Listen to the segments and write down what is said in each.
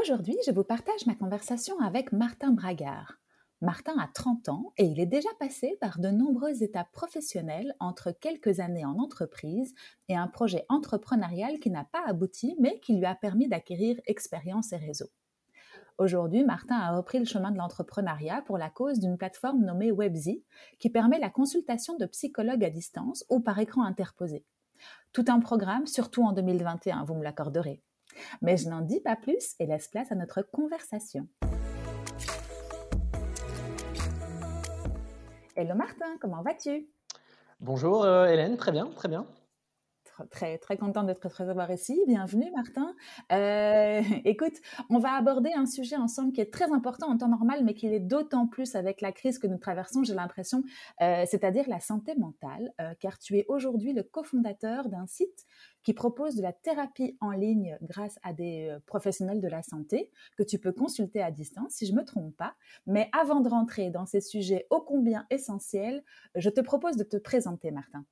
Aujourd'hui, je vous partage ma conversation avec Martin Bragard. Martin a 30 ans et il est déjà passé par de nombreuses étapes professionnelles entre quelques années en entreprise et un projet entrepreneurial qui n'a pas abouti mais qui lui a permis d'acquérir expérience et réseau. Aujourd'hui, Martin a repris le chemin de l'entrepreneuriat pour la cause d'une plateforme nommée Webzy qui permet la consultation de psychologues à distance ou par écran interposé. Tout un programme, surtout en 2021, vous me l'accorderez. Mais je n'en dis pas plus et laisse place à notre conversation. Hello Martin, comment vas-tu? Bonjour euh, Hélène, très bien, très bien très, très contente d'être très avoir ici. Bienvenue, Martin. Euh, écoute, on va aborder un sujet ensemble qui est très important en temps normal, mais qui l'est d'autant plus avec la crise que nous traversons, j'ai l'impression, euh, c'est-à-dire la santé mentale, euh, car tu es aujourd'hui le cofondateur d'un site qui propose de la thérapie en ligne grâce à des professionnels de la santé que tu peux consulter à distance, si je ne me trompe pas. Mais avant de rentrer dans ces sujets ô combien essentiels, je te propose de te présenter, Martin.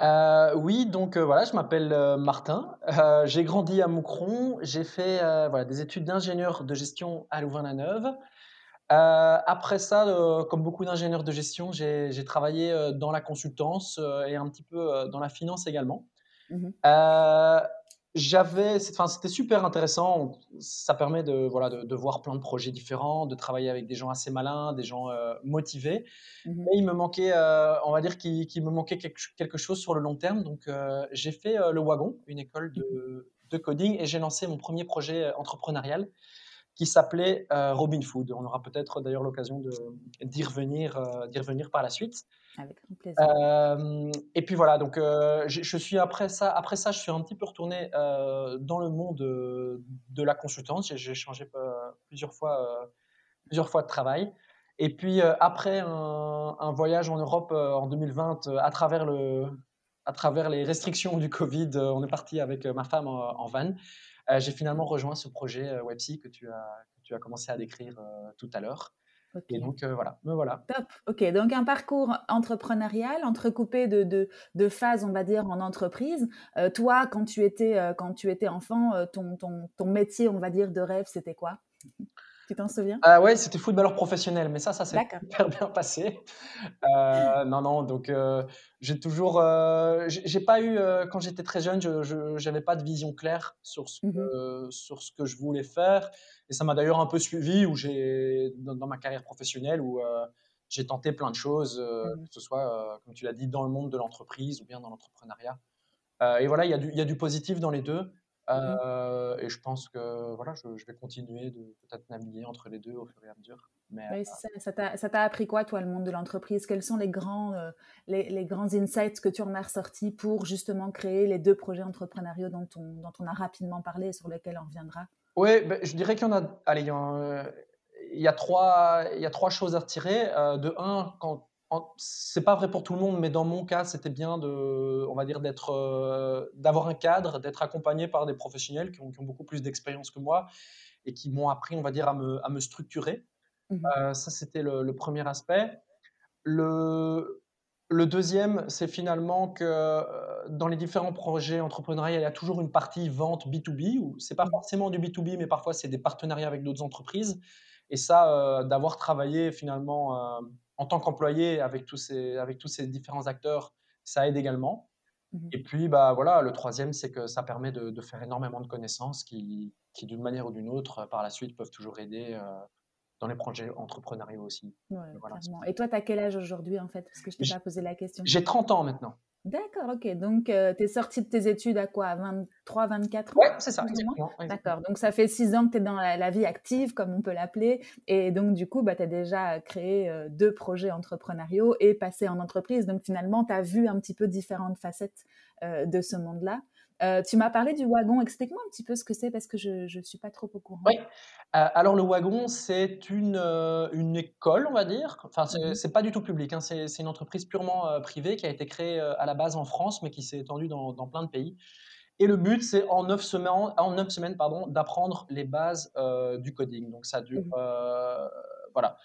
Euh, oui, donc euh, voilà, je m'appelle euh, Martin. j'ai grandi à Moucron. J'ai fait voilà, des études d'ingénieur de gestion à Louvain-la-Neuve. après ça, comme beaucoup d'ingénieurs de gestion, j'ai travaillé dans la consultance et un petit peu dans la finance également. Mmh j'avais, enfin, c'était super intéressant. Ça permet de, voilà, de, voir plein de projets différents, de travailler avec des gens assez malins, des gens euh, motivés. Mmh Mais il me manquait, euh, on va dire qu'il me manquait quelque, chose sur le long terme. Donc, euh, j'ai fait le Wagon, une école de, mmh de coding, et j'ai lancé mon premier projet entrepreneurial qui s'appelait Robin Food. On aura peut-être d'ailleurs l'occasion d'y revenir, d'y revenir par la suite. Avec plaisir. et puis voilà, donc je, suis après ça, après ça, je suis un petit peu retourné dans le monde de la consultance. J'ai changé plusieurs fois, plusieurs fois de travail. Et puis après un, voyage en Europe en 2020, à travers le, à travers les restrictions du Covid, on est parti avec ma femme en, van. J'ai finalement rejoint ce projet Websy que tu as, que tu as commencé à décrire tout à l'heure. Et donc voilà, me voilà. Top. Ok, donc un parcours entrepreneurial entrecoupé de, de, de phases, on va dire, en entreprise. toi, quand tu étais, quand tu étais enfant, ton, ton, ton métier, on va dire, de rêve, c'était quoi? Tu t'en souviens? Ah ouais, c'était footballeur professionnel, mais ça, ça s'est super bien passé. Euh, non, non, donc euh, j'ai toujours, euh, j'ai pas eu quand j'étais très jeune, je n'avais pas de vision claire sur ce, mmh que, sur ce que je voulais faire, et ça m'a d'ailleurs un peu suivi où j'ai dans, ma carrière professionnelle où j'ai tenté plein de choses, mmh que ce soit comme tu l'as dit dans le monde de l'entreprise ou bien dans l'entrepreneuriat. et voilà, il y, a du, il y a du positif dans les deux. Mmh. et je pense que voilà, je, vais continuer de peut-être naviguer entre les deux au fur et à mesure. Mais, ça, ça t'a appris quoi, toi, le monde de l'entreprise? Quels sont les grands, les, les, grands insights que tu en as ressortis pour justement créer les deux projets entrepreneuriaux dont on, dont on a rapidement parlé et sur lesquels on reviendra? Oui, ben, je dirais qu'il y en a. Allez, il y, a, il y a, trois, il y a trois choses à retirer. de un, quand c'est pas vrai pour tout le monde, mais dans mon cas, c'était bien de, on va dire, d'être, euh, d'avoir un cadre, d'être accompagné par des professionnels qui ont, beaucoup plus d'expérience que moi et qui m'ont appris, on va dire, à me, à me structurer. Mmh euh, ça, c'était le, premier aspect. Le, le deuxième, c'est finalement que euh, dans les différents projets entrepreneuriaux, il y a toujours une partie vente B2B, où c'est pas mmh. forcément du B2B, mais parfois c'est des partenariats avec d'autres entreprises. Et ça, d'avoir travaillé finalement en tant qu'employé avec tous ces avec tous ces différents acteurs, ça aide également. Mmh Et puis bah voilà, le troisième, c'est que ça permet de, faire énormément de connaissances qui, qui d'une manière ou d'une autre, par la suite, peuvent toujours aider euh, dans les projets entrepreneuriaux aussi. Et toi, tu as quel âge aujourd'hui en fait? Parce que je t'ai pas posé la question. J'ai 30 ans maintenant. D'accord, ok. Donc, euh, tu es sorti de tes études à quoi? 23, 24 ans Oui, c'est ça, D'accord. Donc, ça fait six ans que tu es dans la, vie active, comme on peut l'appeler. Et donc, du coup, bah, tu as déjà créé euh, deux projets entrepreneuriaux et passé en entreprise. Donc, finalement, tu as vu un petit peu différentes facettes euh, de ce monde-là. Euh, tu m'as parlé du wagon. Explique-moi un petit peu ce que c'est parce que je ne suis pas trop au courant. Oui. alors, le wagon, c'est une, une école, on va dire. Enfin, c'est n'est mmh pas du tout public. Hein. C'est une entreprise purement privée qui a été créée à la base en France, mais qui s'est étendue dans, dans, plein de pays. Et le but, c'est en neuf semaines, en neuf semaines pardon, d'apprendre les bases du coding. Donc, ça dure. Mmh voilà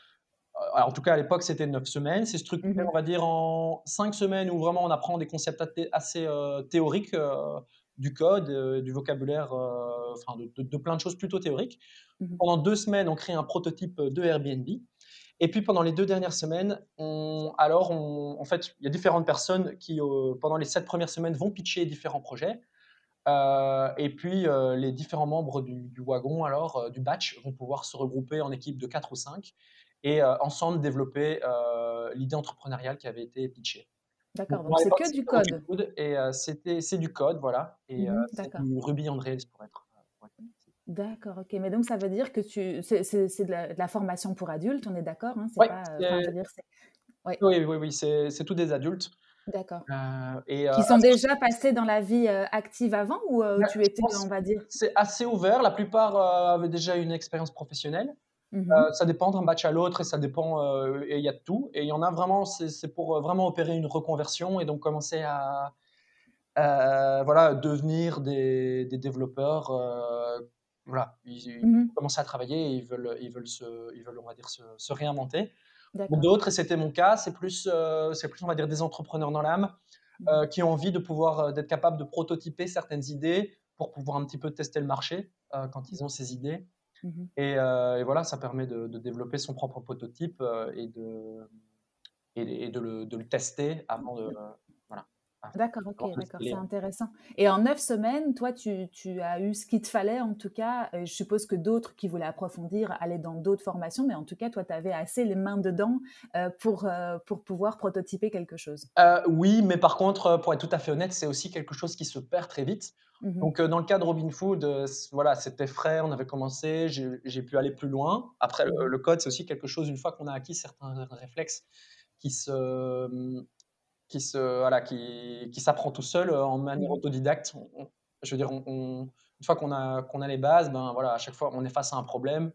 en tout cas, à l'époque, c'était 9 semaines. C'est structuré, mmh on va dire, en 5 semaines où vraiment on apprend des concepts assez euh, théoriques euh, du code, euh, du vocabulaire, enfin de, plein de choses plutôt théoriques. Mmh pendant deux semaines, on crée un prototype de Airbnb. Et puis pendant les deux dernières semaines, on, alors en fait, il y a différentes personnes qui, pendant les sept premières semaines, vont pitcher différents projets. et puis les différents membres du, du wagon, alors du batch, vont pouvoir se regrouper en équipe de 4 ou 5 et euh, ensemble développer euh, l'idée entrepreneuriale qui avait été pitchée. D'accord, donc c'est que du code. et euh, c'était, c'est du code, voilà. Et mmh c'est du Ruby on Rails pour être. D'accord, ok. Mais donc ça veut dire que tu, c'est, c'est, de, la, formation pour adultes, on est d'accord hein c'est pas, Oui, oui, oui, oui c'est, tout des adultes. D'accord. et, qui sont déjà passés dans la vie active avant ou bah, tu étais, on va dire? C'est assez ouvert. La plupart avaient déjà une expérience professionnelle. Mmh euh, ça dépend d'un batch à l'autre et ça dépend, euh, et il y a de tout. Et il y en a vraiment, c'est pour euh, vraiment opérer une reconversion et donc commencer à, voilà, devenir des, des développeurs. voilà, ils, mmh commencent à travailler et ils veulent, ils veulent, se, ils veulent on va dire, se, se réinventer. D'autres, et c'était mon cas, c'est plus, c'est plus, on va dire, des entrepreneurs dans l'âme mmh qui ont envie de pouvoir, d'être capables de prototyper certaines idées pour pouvoir un petit peu tester le marché quand ils ont ces idées. Mmh euh, et, voilà, ça permet de, développer son propre prototype euh, et, de, et, de, le, de, le, tester avant de. D'accord, ok, d'accord, c'est intéressant. Et en neuf semaines, toi, tu, tu as eu ce qu'il te fallait, en tout cas. Je suppose que d'autres qui voulaient approfondir allaient dans d'autres formations, mais en tout cas, toi, tu avais assez les mains dedans euh, pour, pour pouvoir prototyper quelque chose. oui, mais par contre, pour être tout à fait honnête, c'est aussi quelque chose qui se perd très vite. Mmh Donc, dans le cas de Robin Food, voilà, c'était frais, on avait commencé, j'ai pu aller plus loin. Après, le, code, c'est aussi quelque chose, une fois qu'on a acquis certains réflexes qui se, qui se, voilà, qui, qui s'apprend tout seul en manière autodidacte. je veux dire, on, une fois qu'on a, qu'on a les bases, ben voilà, à chaque fois, on est face à un problème,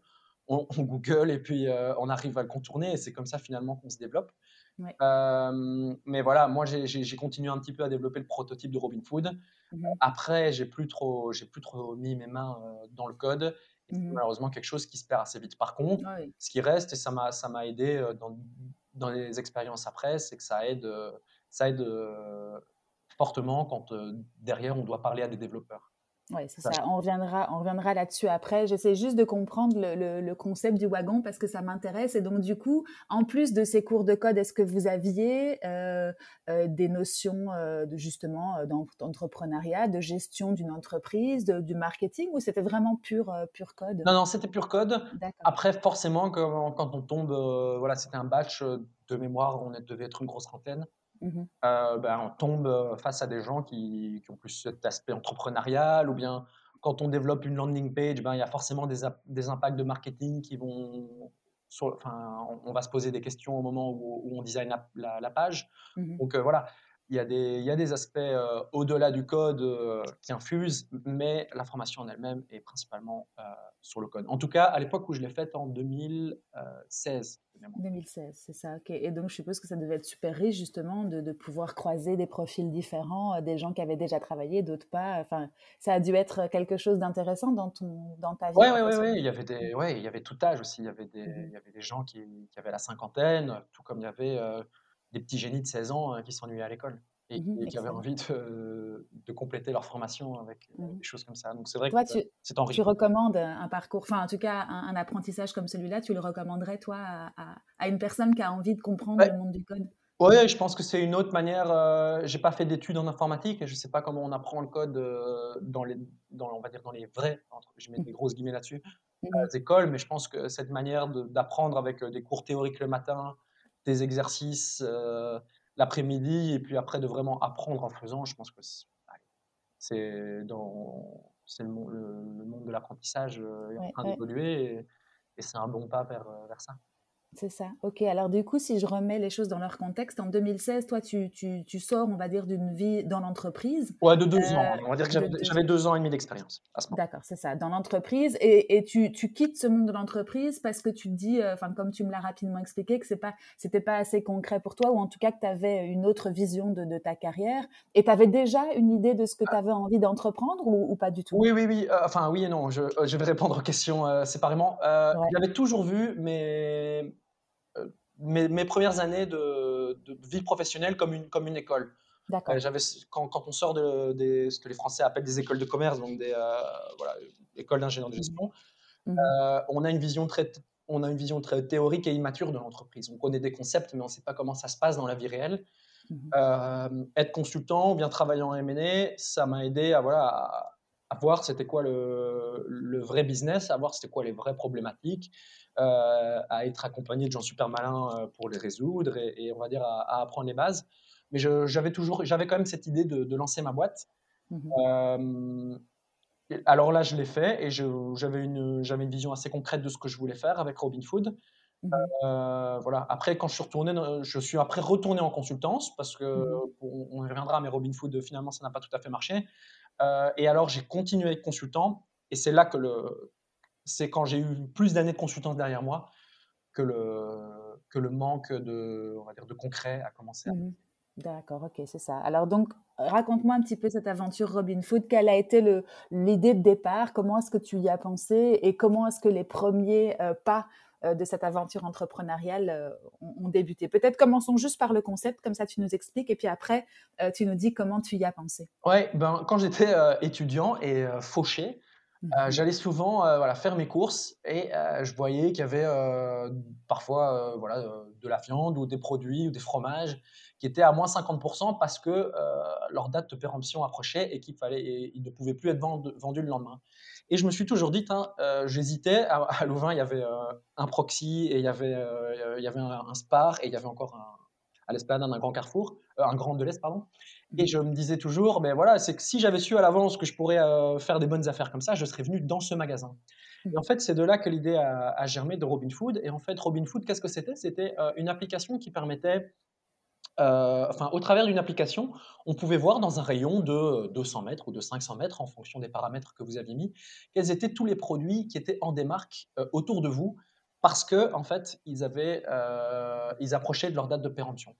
on, Google et puis on arrive à le contourner et c'est comme ça finalement qu'on se développe. mais voilà, moi j'ai continué un petit peu à développer le prototype de Robin Food. Mmh Après, j'ai plus trop, j'ai plus trop mis mes mains dans le code. mmh malheureusement quelque chose qui se perd assez vite. Par contre, ce qui reste et ça m'a, ça m'a aidé dans, dans les expériences après, c'est que ça aide, ça aide fortement quand derrière on doit parler à des développeurs. Oui, c'est ça. On reviendra, on reviendra là-dessus après. J'essaie juste de comprendre le, concept du wagon parce que ça m'intéresse. Et donc, du coup, en plus de ces cours de code, est-ce que vous aviez euh, euh, des notions euh, de justement d'entrepreneuriat, de gestion d'une entreprise, du marketing ou c'était vraiment pur, pur code? Non, non, c'était pur code. Après, forcément, quand, quand on tombe, voilà, c'était un batch de mémoire, on devait être une grosse trentaine. Mmh euh, ben, on tombe euh, face à des gens qui, ont plus cet aspect entrepreneurial ou bien quand on développe une landing page, ben, il y a forcément des, des impacts de marketing qui vont. enfin, on, va se poser des questions au moment où, on design la, page. Mmh Donc euh, voilà, il y, a des, il y a des aspects au-delà du code qui infusent, mais la formation en elle-même est principalement sur le code. En tout cas, à l'époque où je l'ai faite en 2016. 2016, c'est ça. Et donc, je suppose que ça devait être super riche, justement, de, pouvoir croiser des profils différents, des gens qui avaient déjà travaillé, d'autres pas. Enfin, ça a dû être quelque chose d'intéressant dans, ton, dans ta vie. Oui, oui, oui. Il, y avait des, ouais, il y avait tout âge aussi. Il y avait des, mmh il y avait des gens qui, qui, avaient la cinquantaine, tout comme il y avait des petits génies de 16 ans hein, qui s'ennuyaient à l'école et, mmh qui avaient envie de, de, compléter leur formation avec euh, mmh des choses comme ça. Donc c'est vrai que c'est enrichissant. Tu recommandes un parcours, enfin en tout cas un, apprentissage comme celui-là, tu le recommanderais toi à, à, une personne qui a envie de comprendre le monde du code? Oui, je pense que c'est une autre manière. Euh, j'ai pas fait d'études en informatique et je sais pas comment on apprend le code euh, dans les, dans, on va dire dans les vrais, entre, je mets des grosses guillemets là-dessus, écoles. Mais je pense que cette manière d'apprendre avec des cours théoriques le matin, des exercices euh, l'après-midi et puis après de vraiment apprendre en faisant, je pense que c'est dans c'est le, monde de l'apprentissage euh, est en train d'évoluer et, c'est un bon pas vers, euh, vers ça. C'est ça. Ok. Alors du coup, si je remets les choses dans leur contexte, en 2016, toi, tu, tu, tu sors, on va dire, d'une vie dans l'entreprise. Ouais, de deux ans. Euh, on va dire que j'avais deux ans et demi d'expérience à ce moment. D'accord, c'est ça, dans l'entreprise. Et, et tu, tu, quittes ce monde de l'entreprise parce que tu te dis, euh, enfin, comme tu me l'as rapidement expliqué, que c'est pas, c'était pas assez concret pour toi, ou en tout cas que tu avais une autre vision de, de ta carrière. Et tu avais déjà une idée de ce que tu avais envie d'entreprendre ou, pas du tout? Oui, oui, oui. Euh, enfin, oui et non. Je, je vais répondre aux questions séparément. J'avais toujours vu, mais mes, premières années de, vie professionnelle comme une, comme une école. Euh, j'avais, quand, quand, on sort de, des, ce que les Français appellent des écoles de commerce, donc des euh, voilà, écoles d'ingénieur de gestion, mmh. euh, on, a une vision très, on a une vision très théorique et immature de l'entreprise. On connaît des concepts, mais on ne sait pas comment ça se passe dans la vie réelle. Mmh. être consultant ou bien travailler en M&A, ça m'a aidé à, voilà, à, à voir c'était quoi le, le, vrai business, à voir c'était quoi les vraies problématiques, euh, à être accompagné de gens super malins euh, pour les résoudre et, on va dire à, apprendre les bases. Mais j'avais toujours, j'avais quand même cette idée de, lancer ma boîte. Mmh euh, alors là, je l'ai fait et j'avais une, une vision assez concrète de ce que je voulais faire avec Robin Food. Mmh voilà. Après, quand je suis retourné, je suis après retourné en consultance parce que mmh on, y reviendra, mais Robin Food finalement ça n'a pas tout à fait marché. et alors j'ai continué à être consultant et c'est là que le, c'est quand j'ai eu plus d'années de consultance derrière moi que le, que le manque de, on va dire, de concret a commencé. Mmh D'accord, ok, c'est ça. Alors donc, raconte-moi un petit peu cette aventure Robin Food. Quelle a été l'idée de départ? Comment est-ce que tu y as pensé? Et comment est-ce que les premiers euh, pas euh, de cette aventure entrepreneuriale euh, ont, débuté? Peut-être commençons juste par le concept, comme ça tu nous expliques, et puis après, tu nous dis comment tu y as pensé. Ouais, ben, quand j'étais étudiant et fauché, euh, mmh j'allais souvent euh, voilà, faire mes courses et euh, je voyais qu'il y avait parfois voilà, de la viande ou des produits ou des fromages qui étaient à moins 50% parce que leur date de péremption approchait et qu'ils ne pouvaient plus être vendus le lendemain. Et je me suis toujours dit, j'hésitais, à, à, Louvain il y avait un Proxy et il y avait, il y avait un, un, Spar et il y avait encore un, à l'esplanade d'un grand carrefour, un grand de l'Est, pardon. Et mmh. je me disais toujours, mais ben voilà, c'est que si j'avais su à l'avance que je pourrais euh, faire des bonnes affaires comme ça, je serais venu dans ce magasin. Mmh. Et en fait, c'est de là que l'idée a, germé de Robin Food. Et en fait, Robin Food, qu'est-ce que c'était? C'était euh, une application qui permettait, euh, enfin, au travers d'une application, on pouvait voir dans un rayon de 200 mètres ou de 500 mètres, en fonction des paramètres que vous aviez mis, quels étaient tous les produits qui étaient en démarque autour de vous, parce que en fait, ils avaient, ils approchaient de leur date de péremption.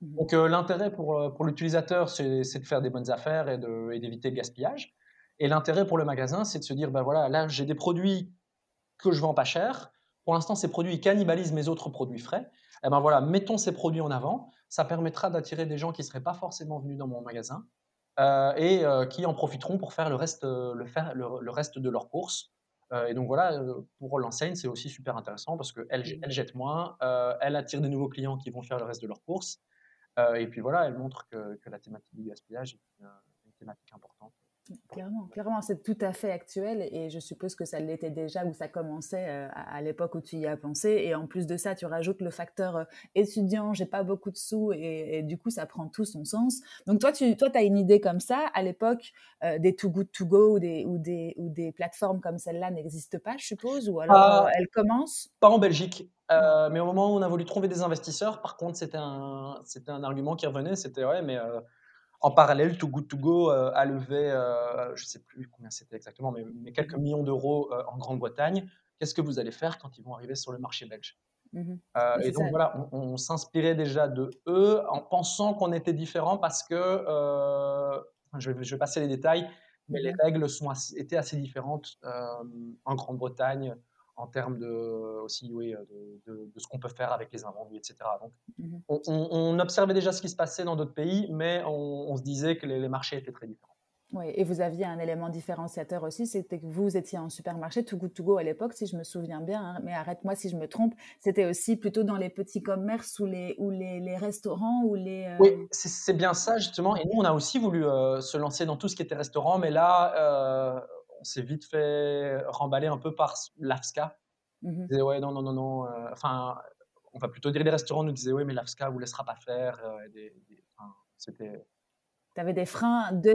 Mmh Donc euh, l'intérêt pour, euh, pour l'utilisateur, c'est de faire des bonnes affaires et d'éviter le gaspillage. Et l'intérêt pour le magasin, c'est de se dire, ben voilà, là j'ai des produits que je vends pas cher. Pour l'instant, ces produits cannibalisent mes autres produits frais. Et eh ben voilà, mettons ces produits en avant. Ça permettra d'attirer des gens qui ne seraient pas forcément venus dans mon magasin euh, et qui en profiteront pour faire le reste, le, faire, le, reste de leurs courses. Et donc voilà, pour l'enseigne, c'est aussi super intéressant parce qu'elle mmh. elle jette moins, elle attire des nouveaux clients qui vont faire le reste de leurs courses. Euh, et puis voilà, elle montre que, la thématique du gaspillage est une, thématique importante. Clairement, clairement, c'est tout à fait actuel et je suppose que ça l'était déjà ou ça commençait euh, à, l'époque où tu y as pensé. Et en plus de ça, tu rajoutes le facteur euh, étudiant, j'ai pas beaucoup de sous et, du coup, ça prend tout son sens. Donc toi, tu toi, as une idée comme ça. À l'époque, des Too Good To Go ou des, ou des, ou des plateformes comme celle-là n'existent pas, je suppose, ou alors ah. elles commencent? Pas en Belgique. Euh, mais au moment où on a voulu trouver des investisseurs, par contre, c'était un, un argument qui revenait, c'était ouais, mais euh, en parallèle, Too Good To Go euh, a levé, je ne sais plus combien c'était exactement, mais, mais quelques mmh millions d'euros en Grande-Bretagne. Qu'est-ce que vous allez faire quand ils vont arriver sur le marché belge? Mmh Et donc voilà, on, s'inspirait déjà de eux en pensant qu'on était différent parce que, je vais, je, vais, passer les détails, mais les mmh règles sont étaient assez différentes en Grande-Bretagne en termes de, aussi, oui, euh, de, de, ce qu'on peut faire avec les invendus, etc. Donc, mmh on, observait déjà ce qui se passait dans d'autres pays, mais on, se disait que les, marchés étaient très différents. Oui, et vous aviez un élément différenciateur aussi, c'était que vous étiez en supermarché, Too Good To Go à l'époque, si je me souviens bien, hein, mais arrête-moi si je me trompe, c'était aussi plutôt dans les petits commerces ou les, ou les, les restaurants ou les... Euh oui, c'est bien ça justement, et nous on a aussi voulu euh, se lancer dans tout ce qui était restaurant, mais là, on s'est vite fait remballer un peu par l'AFSCA. On disait, ouais, non, non, non, non. Euh, enfin, on va plutôt dire les restaurants nous disaient, oui, mais l'AFSCA vous laissera pas faire. Euh, c'était. Tu avais des freins de.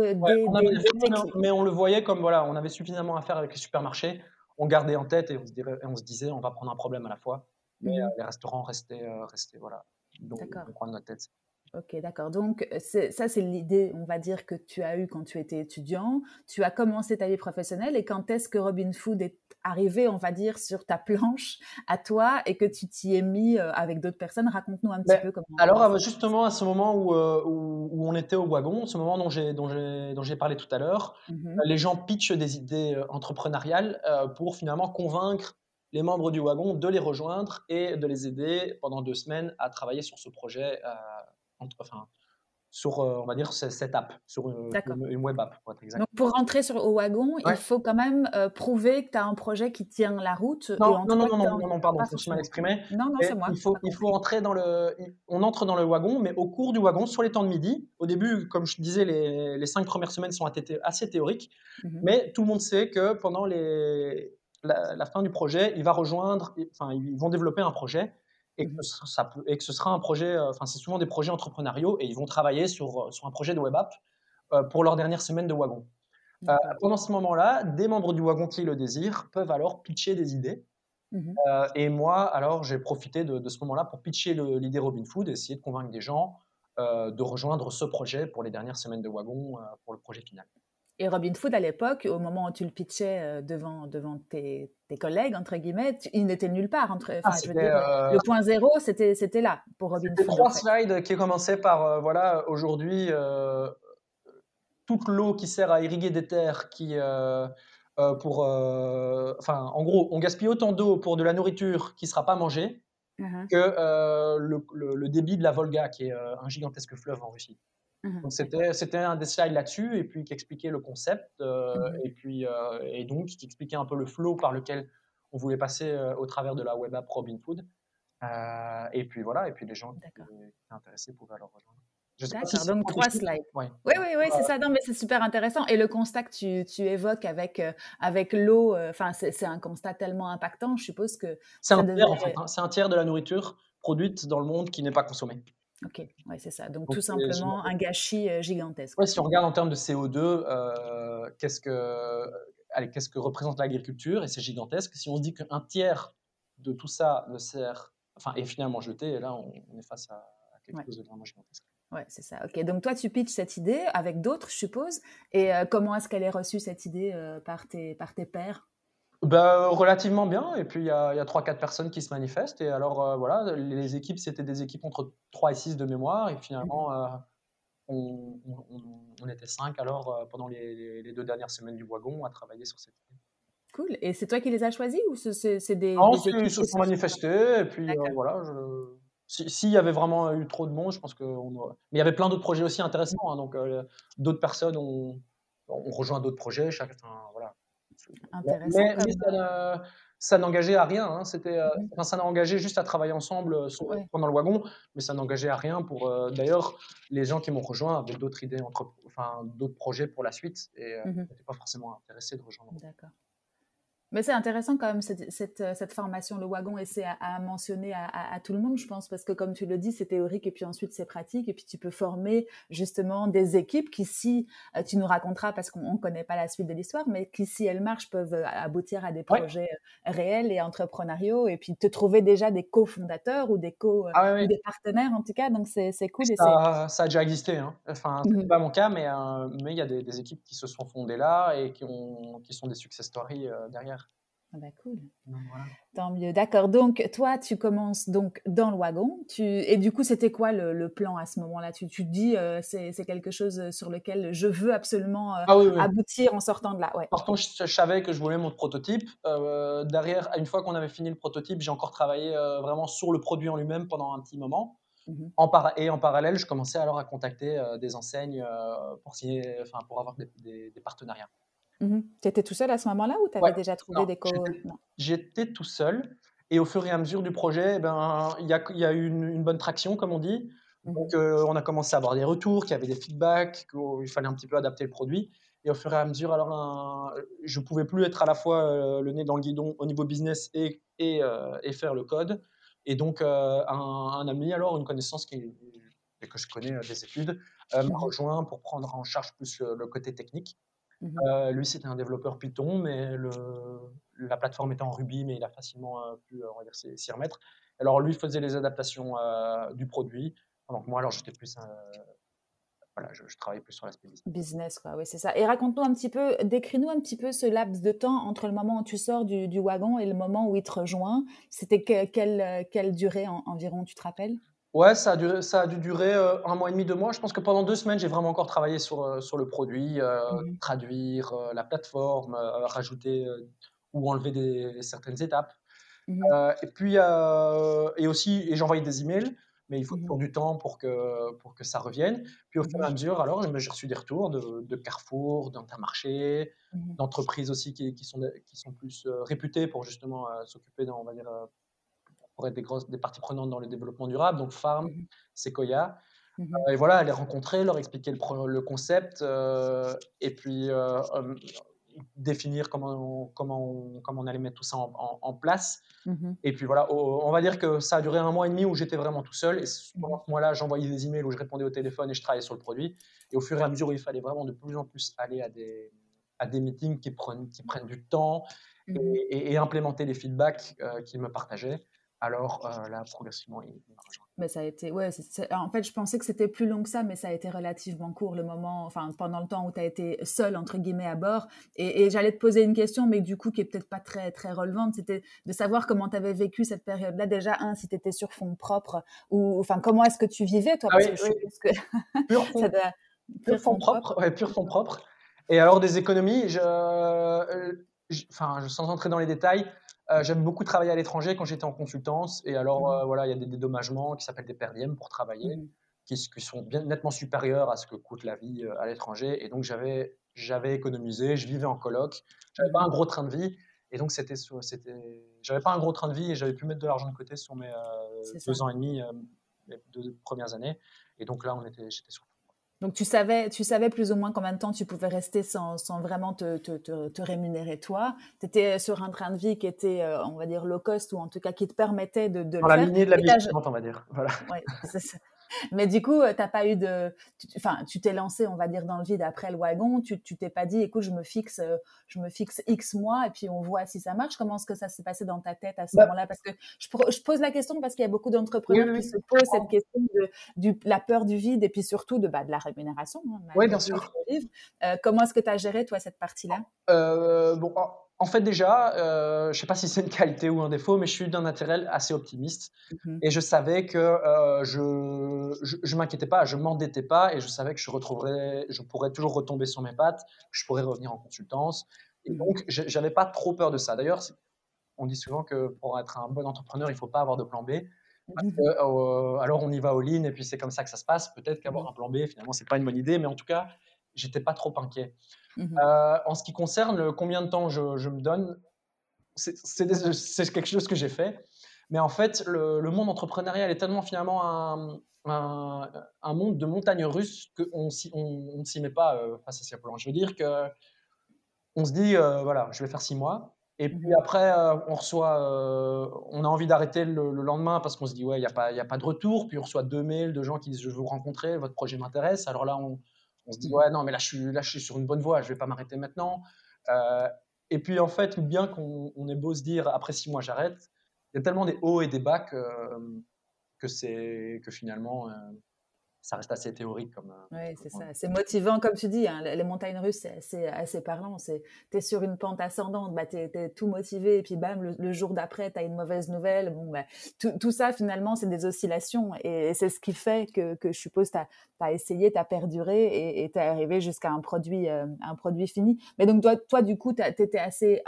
mais on le voyait comme, voilà, on avait suffisamment à faire avec les supermarchés. On gardait en tête et on se, dirait, on se disait, on va prendre un problème à la fois. Mais mmh les restaurants restaient, restaient voilà, le coin de notre tête. Ok, d'accord. Donc, ça, c'est l'idée, on va dire, que tu as eue quand tu étais étudiant. Tu as commencé ta vie professionnelle et quand est-ce que Robin Food est arrivé, on va dire, sur ta planche à toi et que tu t'y es mis avec d'autres personnes? Raconte-nous un petit ben, peu comment. Alors, justement, à ce moment où, où, on était au wagon, ce moment dont j'ai, parlé tout à l'heure, mmh les gens pitchent des idées entrepreneuriales pour finalement convaincre les membres du wagon de les rejoindre et de les aider pendant deux semaines à travailler sur ce projet enfin, sur, euh, on va dire, cette app, sur une, web app, pour être exact. Donc, pour rentrer sur, au wagon, il faut quand même euh, prouver que tu as un projet qui tient la route. Non, non, non, non, non, non, pardon, je suis mal exprimé. Non, non, c'est moi. Il faut, il faut entrer dans le. On entre dans le wagon, mais au cours du wagon, sur les temps de midi. Au début, comme je disais, les, les cinq premières semaines sont assez théoriques, mmh mais tout le monde sait que pendant les, la, la, fin du projet, il va rejoindre, enfin, ils vont développer un projet et que, ça peut, et que ce sera un projet, euh, enfin c'est souvent des projets entrepreneuriaux et ils vont travailler sur, euh, sur un projet de web app euh, pour leur dernière semaine de wagon. pendant ce moment-là, des membres du wagon qui le désirent peuvent alors pitcher des idées. Mmh et moi, alors, j'ai profité de, de ce moment-là pour pitcher l'idée Robin Food, essayer de convaincre des gens de rejoindre ce projet pour les dernières semaines de wagon, pour le projet final. Et Robin Food, à l'époque, au moment où tu le pitchais euh, devant, devant tes, tes collègues, entre guillemets, il n'était nulle part. Entre, ah, je veux dire, euh, Le point zéro, c'était là pour Robin Food. trois slides qui commençaient par, euh, voilà, aujourd'hui, toute l'eau qui sert à irriguer des terres, qui, pour, enfin, en gros, on gaspille autant d'eau pour de la nourriture qui ne sera pas mangée uh-huh. que le, le, débit de la Volga, qui est un gigantesque fleuve en Russie. Mmh donc c'était, c'était un des slides là-dessus, et puis qui expliquait le concept, euh, mmh et, puis, euh, et donc qui expliquait un peu le flow par lequel on voulait passer euh, au travers de la web app Robin Food. et puis voilà, et puis les gens qui étaient intéressés pouvaient alors rejoindre. D'accord, donc trois slides. Oui, oui, oui, c'est ça. Non, mais c'est super intéressant. Et le constat que tu, tu évoques avec, avec l'eau, enfin, c'est, un constat tellement impactant, je suppose que. C'est un, tiers, en fait, hein. c'est un tiers de la nourriture produite dans le monde qui n'est pas consommée. Ok, ouais, c'est ça. Donc, tout simplement un gâchis euh, gigantesque. Ouais, si on regarde en termes de CO2, euh, qu'est-ce que, allez, qu'est-ce que représente l'agriculture? Et c'est gigantesque. Si on se dit qu'un tiers de tout ça ne sert, enfin, est finalement jeté, et là, on, est face à, quelque chose de vraiment gigantesque. Ouais, c'est ça. Ok, donc toi, tu pitches cette idée avec d'autres, je suppose. Et euh, comment est-ce qu'elle est reçue, cette idée, par, tes, par tes pairs? Bah, relativement bien. Et puis, il y a, a 3-4 personnes qui se manifestent. Et alors, euh, voilà, les équipes, c'était des équipes entre 3 et 6 de mémoire. Et finalement, mmh. euh, on, on, était 5 alors euh, pendant les, les, deux dernières semaines du wagon à travailler sur cette idée. Cool. Et c'est toi qui les as choisis ou c'est des. Non, ils se sont manifestés. Et puis, voilà, s'il y avait vraiment eu trop de monde, je pense que. Mais il y avait plein d'autres projets aussi intéressants. Hein, donc, d'autres personnes ont, ont rejoint d'autres projets. Chacun, voilà. Mais, ça n'engageait à rien. Hein. C'était, euh, mmh ça n'a engagé juste à travailler ensemble euh, pendant le wagon, mais ça n'engageait à rien pour. Euh, d'ailleurs, les gens qui m'ont rejoint avaient d'autres idées, entre, enfin d'autres projets pour la suite et mmh n'étaient pas forcément intéressés de rejoindre. D'accord. Mais c'est intéressant quand même cette, cette, euh, cette, formation, le wagon, et c'est à, mentionner à, à, tout le monde, je pense, parce que comme tu le dis, c'est théorique et puis ensuite c'est pratique, et puis tu peux former justement des équipes qui, si euh, tu nous raconteras, parce qu'on ne connaît pas la suite de l'histoire, mais qui, si elles marchent, peuvent euh, aboutir à des projets réels et entrepreneuriaux, et puis te trouver déjà des cofondateurs ou des co ah ou des partenaires en tout cas, donc c'est cool. Ça, ça, a déjà existé, hein. enfin, c'est mmh pas mon cas, mais il y a des, des, équipes qui se sont fondées là et qui, ont, qui sont des success stories derrière. Ah bah cool. Tant mieux. D'accord. Donc, toi, tu commences donc dans le wagon. Tu... Et du coup, c'était quoi le, plan à ce moment-là? Tu, tu te dis, euh, c'est quelque chose sur lequel je veux absolument euh, ah aboutir en sortant de là. Ouais. Par contre, je, savais que je voulais mon prototype. Euh, derrière, une fois qu'on avait fini le prototype, j'ai encore travaillé vraiment sur le produit en lui-même pendant un petit moment. Mmh en et en parallèle, je commençais alors à contacter des enseignes pour, signer, enfin, pour avoir des partenariats. Mmh tu étais tout seul à ce moment-là ou tu avais déjà trouvé des co J'étais tout seul. Et au fur et à mesure du projet, eh ben, il y, a, y a eu une, bonne traction, comme on dit. Mmh Donc, euh, on a commencé à avoir des retours, qu'il y avait des feedbacks, qu'il fallait un petit peu adapter le produit. Et au fur et à mesure, alors, je ne pouvais plus être à la fois euh, le nez dans le guidon au niveau business et, et, euh, et faire le code. Et donc, un, un, ami, alors, une connaissance qui, que je connais des études, m'a mmh rejoint pour prendre en charge plus le côté technique. Mmh euh, lui, c'était un développeur Python, mais le, la plateforme était en Ruby, mais il a facilement euh, pu s'y remettre. Alors lui faisait les adaptations du produit, donc moi alors j'étais plus voilà, je, travaillais plus sur l'aspect business. Business, quoi, oui, c'est ça. Et raconte-nous un petit peu, décris-nous un petit peu ce laps de temps entre le moment où tu sors du, wagon et le moment où il te rejoint. C'était quelle, quelle durée environ, tu te rappelles? Ouais, ça a, dû, ça a dû durer euh, un mois et demi, deux mois. Je pense que pendant deux semaines, j'ai vraiment encore travaillé sur, euh, sur le produit, euh, mmh traduire la plateforme, rajouter ou enlever des, certaines étapes. Mmh et puis, et aussi, et j'envoyais des emails mais il faut mmh toujours du temps pour que, pour que ça revienne. Puis au fur et à mesure, alors j'ai reçu des retours de, de Carrefour, d'Intermarché, d'entreprises aussi qui, qui, sont, qui sont plus réputées pour justement s'occuper, on va dire, pour être des, grosses, des parties prenantes dans le développement durable, donc Farm, mmh Sequoia. et voilà, les rencontrer, leur expliquer le, le concept, et puis définir comment on, comment, on, comment on allait mettre tout ça en, place. Mmh et puis voilà, on va dire que ça a duré un mois et demi où j'étais vraiment tout seul. Et pendant ce mois-là, j'envoyais des emails où je répondais au téléphone et je travaillais sur le produit. Et au fur et à mesure, il fallait vraiment de plus en plus aller à des, à des meetings qui prennent, qui prennent du temps et, implémenter les feedbacks euh, qu'ils me partageaient. Alors euh, là, progressivement, il, mais ça a été, ouais, en fait, je pensais que c'était plus long que ça, mais ça a été relativement court le moment, enfin, pendant le temps où tu as été seul, entre guillemets, à bord. Et, j'allais te poser une question, mais du coup, qui est peut-être pas très, très relevante, c'était de savoir comment tu avais vécu cette période-là. Déjà, un, si tu étais sur fond propre, ou, enfin, comment est-ce que tu vivais, toi? Ah Parce que que pur fond, pur fond propre, ouais, pur fond propre. Et alors, des économies, je, euh, enfin, sans entrer dans les détails, euh, j'aime beaucoup travailler à l'étranger quand j'étais en consultance. Et alors, mmh. euh, voilà, il y a des dédommagements qui s'appellent des perdièmes pour travailler, mmh. qui, sont bien nettement supérieurs à ce que coûte la vie euh, à l'étranger. Et donc, j'avais, j'avais économisé, je vivais en coloc. J'avais pas un gros train de vie. Et donc, c'était, c'était, j'avais pas un gros train de vie et j'avais pu mettre de l'argent de côté sur mes deux ans et demi, les deux premières années. Et donc là, on était, j'étais sur donc tu savais, tu savais plus ou moins combien de temps tu pouvais rester sans, sans vraiment te, te, te, rémunérer toi. Tu étais sur un train de vie qui était, euh, on va dire, low cost ou en tout cas qui te permettait de, de Dans la lignée de la vie on va dire. Voilà. Ouais, ça. Mais du coup, euh, t'as pas eu de, enfin, tu t'es lancé, on va dire, dans le vide après le wagon. Tu, tu t'es pas dit, écoute, je me fixe, euh, je me fixe X mois et puis on voit si ça marche. Comment est-ce que ça s'est passé dans ta tête à ce bah moment-là? Parce que je, je, pose la question parce qu'il y a beaucoup d'entrepreneurs qui se posent cette question de du, la peur du vide et puis surtout de, bah, de la rémunération. Hein, oui, bien sûr. Euh, comment est-ce que tu as géré toi cette partie-là? Bon, en fait, déjà, euh, je ne sais pas si c'est une qualité ou un défaut, mais je suis d'un naturel assez optimiste. Mmh et je savais que euh, je ne m'inquiétais pas, je m'endettais pas, et je savais que je, retrouverais, je pourrais toujours retomber sur mes pattes, que je pourrais revenir en consultance. Et mmh donc, je n'avais pas trop peur de ça. D'ailleurs, on dit souvent que pour être un bon entrepreneur, il ne faut pas avoir de plan B. Mmh euh, alors, on y va all in, et puis c'est comme ça que ça se passe. Peut-être qu'avoir un plan B, finalement, ce n'est pas une bonne idée, mais en tout cas, j'étais pas trop inquiet. Mmh euh, en ce qui concerne combien de temps je, me donne, c'est quelque chose que j'ai fait. Mais en fait, le, monde entrepreneurial est tellement finalement un, un, monde de montagnes russes qu'on on, ne s'y met pas euh, face à ces plans. Je veux dire que on se dit, euh, voilà, je vais faire six mois. Et mmh puis après, on reçoit, on a envie d'arrêter le, lendemain parce qu'on se dit, ouais, il n'y a, pas, a pas de retour. Puis on reçoit deux mails de gens qui disent, je veux vous rencontrer, votre projet m'intéresse. Alors là, on, on se dit, ouais, non, mais là je, suis, là, je suis sur une bonne voie, je ne vais pas m'arrêter maintenant. Euh, et puis, en fait, bien qu'on ait beau se dire, après six mois, j'arrête, il y a tellement des hauts et des bas que, que, que finalement, euh, ça reste assez théorique. comme. Euh, oui, c'est ça. C'est motivant, comme tu dis. Hein, les montagnes russes, c'est assez, assez parlant. Tu es sur une pente ascendante, bah, tu es, tout motivé, et puis bam, le, jour d'après, tu as une mauvaise nouvelle. Bon, bah, tout, tout, ça, finalement, c'est des oscillations. Et c'est ce qui fait que, que je suppose, tu as, as, essayé, tu as perduré et tu es arrivé jusqu'à un, produit euh, un produit fini. Mais donc, toi, toi du coup, tu étais assez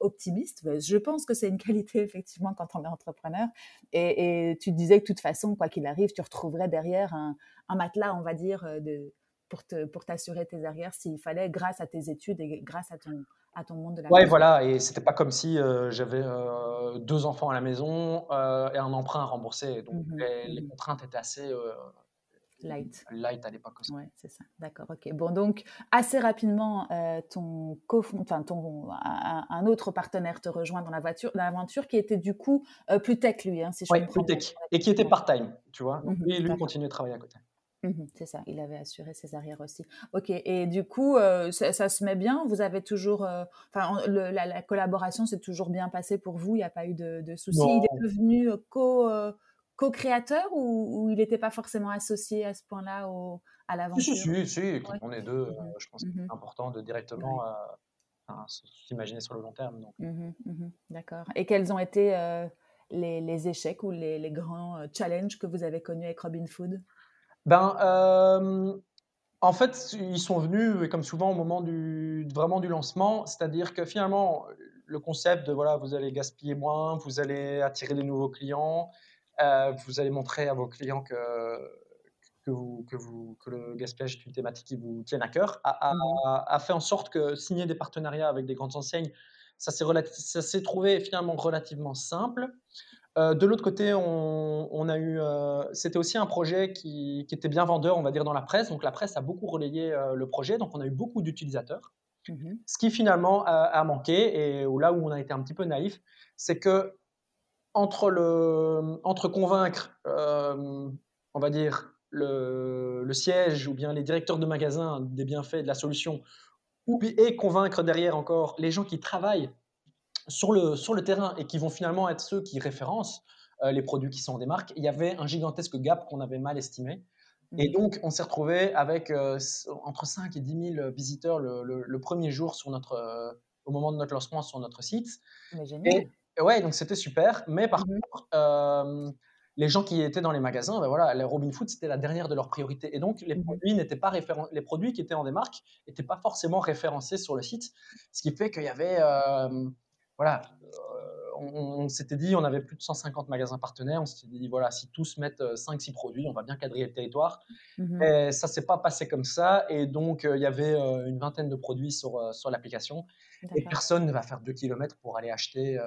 optimiste. Je pense que c'est une qualité, effectivement, quand on est entrepreneur. Et, et tu disais que de toute façon, quoi qu'il arrive, tu retrouverais derrière un un matelas, on va dire, euh, de, pour, te, pour t'assurer tes arrières s'il fallait, grâce à tes études et grâce à ton, à ton monde de la Ouais, voilà, et c'était pas comme si euh, j'avais euh, deux enfants à la maison et un emprunt à rembourser. Donc mmh les, mmh contraintes étaient assez light. light à l'époque aussi. Ouais, c'est ça. D'accord, ok. Bon, donc assez rapidement, ton, enfin, ton un, autre partenaire te rejoint dans la voiture, l'aventure qui était du coup plus tech lui, hein, si je Oui, plus tech, et qui était part-time, tu vois. Donc, mmh lui, lui continuait de travailler à côté. Mmh c'est ça, il avait assuré ses arrières aussi. Ok, et du coup, euh, ça, se met bien? Vous avez toujours. Euh, enfin, la, collaboration s'est toujours bien passée pour vous? Il n'y a pas eu de, soucis? Il est devenu co, co-créateur ou, il n'était pas forcément associé à ce point-là à l'aventure? Si, si, si, on est deux, mmh je pense que c'est important de directement s'imaginer sur le long terme. Mmh D'accord. Et quels ont été les, échecs ou les, grands challenges que vous avez connus avec Robin Food? Ben, euh, en fait, ils sont venus, comme souvent, au moment du, vraiment du lancement. C'est-à-dire que finalement, le concept de voilà, vous allez gaspiller moins, vous allez attirer des nouveaux clients, euh, vous allez montrer à vos clients que, que, vous, que, vous, que le gaspillage est une thématique qui vous tienne à cœur, a, a, mmh fait en sorte que signer des partenariats avec des grandes enseignes, ça s'est trouvé finalement relativement simple. Euh, de l'autre côté, on, a eu, euh, c'était aussi un projet qui, était bien vendeur, on va dire, dans la presse. Donc la presse a beaucoup relayé euh, le projet, donc on a eu beaucoup d'utilisateurs. Mmh Ce qui finalement a, manqué, et là où on a été un petit peu naïf, c'est que entre, le, entre convaincre, on va dire, le, le, siège ou bien les directeurs de magasins des bienfaits de la solution, et convaincre derrière encore les gens qui travaillent sur le, sur le terrain et qui vont finalement être ceux qui référencent euh, les produits qui sont en démarque, il y avait un gigantesque gap qu'on avait mal estimé. Et mmh. donc, on s'est retrouvé avec euh, entre 5 et 10 000 visiteurs le, le, premier jour sur notre, euh, au moment de notre lancement sur notre site. Mais génial. Et, ouais, donc c'était super. Mais par mmh contre, les gens qui étaient dans les magasins, ben voilà, les Robin Food, c'était la dernière de leurs priorités. Et donc, les mmh produits n'étaient pas les produits qui étaient en démarque n'étaient pas forcément référencés sur le site. Ce qui fait qu'il y avait voilà, euh, on, s'était dit, on avait plus de 150 magasins partenaires, on s'était dit, voilà, si tous mettent 5-6 euh, produits, on va bien quadriller le territoire. Mmh et ça s'est pas passé comme ça, et donc euh, il y avait une vingtaine de produits sur, sur l'application, et personne ne va faire 2 km pour aller acheter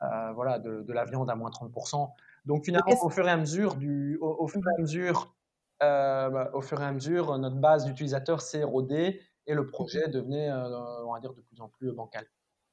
voilà, de, la viande à moins 30%. Donc finalement, au fur et à mesure, du, au, fur et à mesure bah, au fur et à mesure, notre base d'utilisateurs s'est érodée et le mmh projet devenait, on va dire, de plus en plus bancal.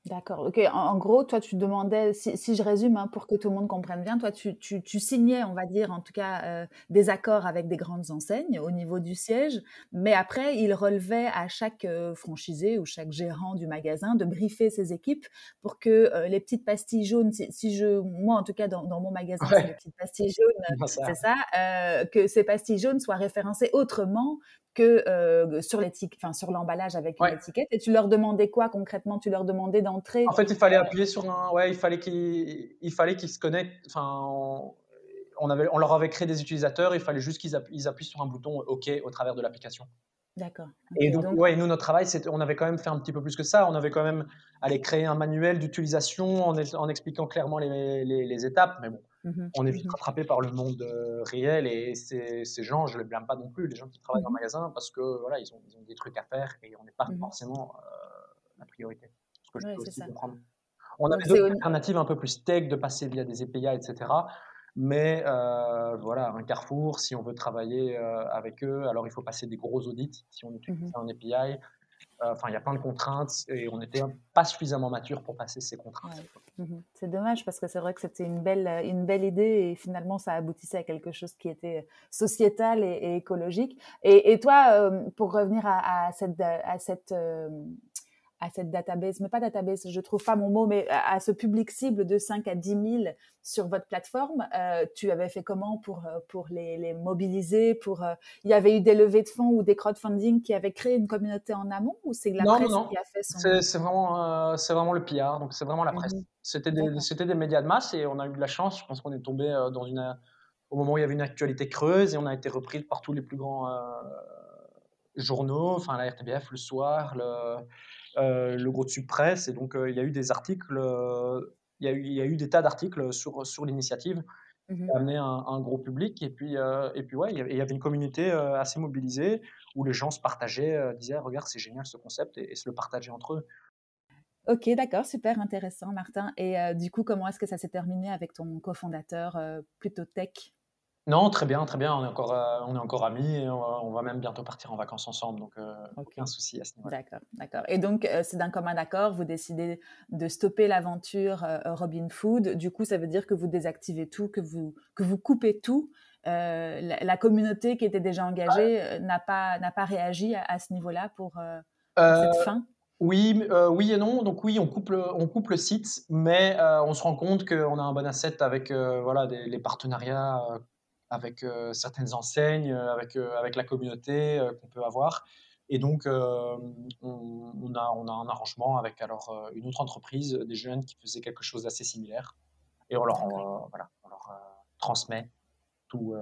D'accord. Ok. En, gros, toi, tu demandais, si, je résume hein, pour que tout le monde comprenne bien, toi, tu, tu, signais, on va dire, en tout cas, euh, des accords avec des grandes enseignes au niveau du siège, mais après, il relevait à chaque euh, franchisé ou chaque gérant du magasin de briefer ses équipes pour que euh, les petites pastilles jaunes, si, je, moi, en tout cas, dans, mon magasin, c'est les petites pastilles jaunes, c'est ça, que ces pastilles jaunes soient référencées autrement que euh, sur l'étiquette, enfin sur l'emballage avec une étiquette. Et tu leur demandais quoi concrètement? Tu leur demandais d'entrer En fait, il fallait appuyer sur un. Ouais, il fallait qu'ils, il fallait qu'ils se connectent. Enfin, on, avait, on leur avait créé des utilisateurs. Il fallait juste qu'ils appuient, appuient sur un bouton OK au travers de l'application. D'accord. Et donc, ouais, nous, notre travail, on avait quand même fait un petit peu plus que ça. On avait quand même allé créer un manuel d'utilisation en, en, expliquant clairement les, les, les étapes. Mais bon, Mmh on est vite mmh rattrapé par le monde euh, réel et ces, ces, gens, je ne les blâme pas non plus, les gens qui travaillent dans le magasin, parce que voilà, ils ont, ils ont des trucs à faire et on n'est pas forcément euh, la priorité. Ce que je peux aussi comprendre. On a des alternatives un peu plus tech de passer via des API, etc. Mais euh, voilà, un Carrefour, si on veut travailler avec eux, alors il faut passer des gros audits si on utilise un API. Enfin, il y a plein de contraintes et on n'était pas suffisamment mature pour passer ces contraintes. Mmh c'est dommage parce que c'est vrai que c'était une belle, une belle idée et finalement ça aboutissait à quelque chose qui était sociétal et, écologique. Et, toi, euh, pour revenir à, cette, à cette euh, à cette database, mais pas database, je trouve pas mon mot, mais à, ce public cible de 5 à 10 000 sur votre plateforme, euh, tu avais fait comment pour, euh, pour les, les mobiliser pour, euh, Il y avait eu des levées de fonds ou des crowdfunding qui avaient créé une communauté en amont ou c'est la presse qui a fait son... C'est vraiment, c'est vraiment le PR, donc c'est vraiment la presse. Mhm. C'était des, c'était des médias de masse et on a eu de la chance, je pense qu'on est tombé dans une, au moment où il y avait une actualité creuse et on a été repris par tous les plus grands journaux, enfin la RTBF, le soir, le le gros de presse. Et donc, euh, il y a eu des articles, euh, il y, a eu, il y a eu des tas d'articles sur, sur l'initiative qui mmh a amené un, gros public. Et puis, et puis ouais, il y avait une communauté assez mobilisée où les gens se partageaient, disaient Regarde, c'est génial ce concept, et, se le partageaient entre eux. Ok, d'accord, super intéressant, Martin. Et du coup, comment est-ce que ça s'est terminé avec ton cofondateur plutôt tech? Non, très bien, très bien. On est encore, euh, on est encore amis et on va, même bientôt partir en vacances ensemble, donc euh, aucun souci à ce niveau. D'accord, d'accord. Et donc, euh, c'est d'un commun accord, vous décidez de stopper l'aventure Robin Food. Du coup, ça veut dire que vous désactivez tout, que vous, que vous coupez tout la, communauté qui était déjà engagée n'a pas, pas réagi à, ce niveau-là pour, cette fin? oui, oui et non. Donc oui, on coupe le, on coupe le site, mais on se rend compte qu'on a un bon asset avec voilà, les partenariats avec certaines enseignes, avec, avec la communauté qu'on peut avoir. Et donc, on, a, on a un arrangement avec alors, une autre entreprise, des jeunes qui faisaient quelque chose d'assez similaire. Et on leur, voilà, on leur transmet tout,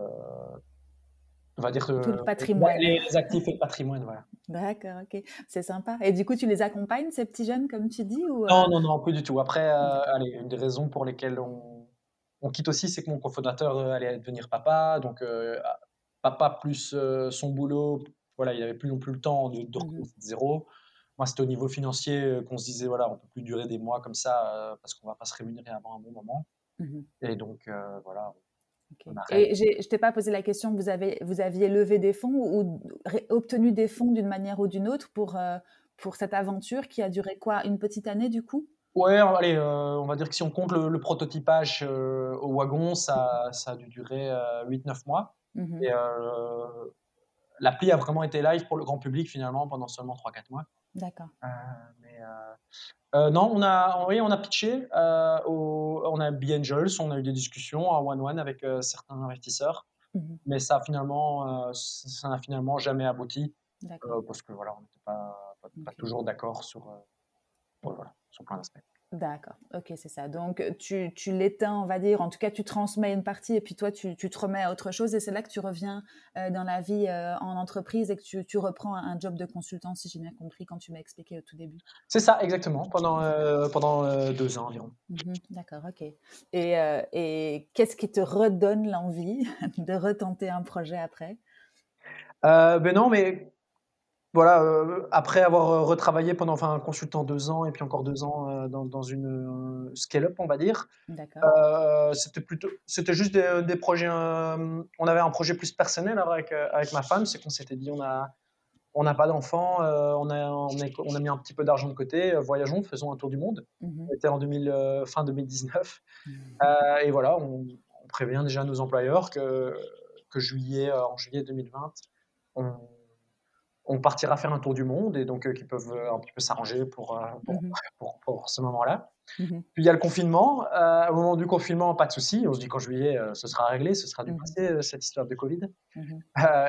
on va dire tout le patrimoine. Les, actifs et le patrimoine, voilà. D'accord, ok, c'est sympa. Et du coup, tu les accompagnes, ces petits jeunes, comme tu dis ou Non, non, non, pas du tout. Après, allez, une des raisons pour lesquelles on, on quitte aussi, c'est que mon cofondateur allait devenir papa, donc papa plus son boulot voilà, il n'y avait plus non plus le temps de, de mmh zéro. Moi, c'était au niveau financier euh, qu'on se disait, voilà, on peut plus durer des mois comme ça euh, parce qu'on va pas se rémunérer avant un bon moment. Mmh Et donc, euh, voilà. Et je t'ai pas posé la question, vous, avez, vous aviez levé des fonds ou obtenu des fonds d'une manière ou d'une autre pour, pour cette aventure qui a duré quoi Une petite année du coup? Ouais, allez, on va dire que si on compte le, prototypage au wagon, ça, ça a dû durer 8-9 mois. Mmh Et l'appli a vraiment été live pour le grand public finalement pendant seulement 3-4 mois. D'accord. Euh, mais euh, euh, non, on a, oui, on a pitché, on a B-Angels, on a eu des discussions à one-one avec certains investisseurs, mmh mais ça a finalement, ça n'a finalement jamais abouti parce que voilà, on n'était pas, pas, toujours d'accord sur, voilà, sur plein d'aspects. D'accord, ok, c'est ça. Donc, tu, tu l'éteins, on va dire, en tout cas, tu transmets une partie et puis toi, tu, tu te remets à autre chose et c'est là que tu reviens euh, dans la vie euh, en entreprise et que tu, tu reprends un, job de consultant, si j'ai bien compris, quand tu m'as expliqué au tout début. C'est ça, exactement, pendant, euh, pendant deux ans environ. Mmh d'accord, ok. Et, et qu'est-ce qui te redonne l'envie de retenter un projet après? Ben non, mais voilà, euh, après avoir euh, retravaillé pendant, enfin, consultant deux ans et puis encore deux ans euh, dans, dans, une scale-up, on va dire. c'était plutôt, c'était juste des, des projets. on avait un projet plus personnel avec avec ma femme, c'est qu'on s'était dit on a on n'a pas d'enfants, on a on, on, a mis un petit peu d'argent de côté, voyageons, faisons un tour du monde. C'était en 2000, fin 2019. Mmh et voilà, on, on, prévient déjà nos employeurs que que juillet, en juillet 2020, on on partira faire un tour du monde et donc euh, qui peuvent euh, un petit peu s'arranger pour, euh, mmh pour, ce moment-là. Mmh Puis il y a le confinement. au moment du confinement, pas de souci. On se dit qu'en juillet, ce sera réglé, ce sera du mmh cette histoire de Covid.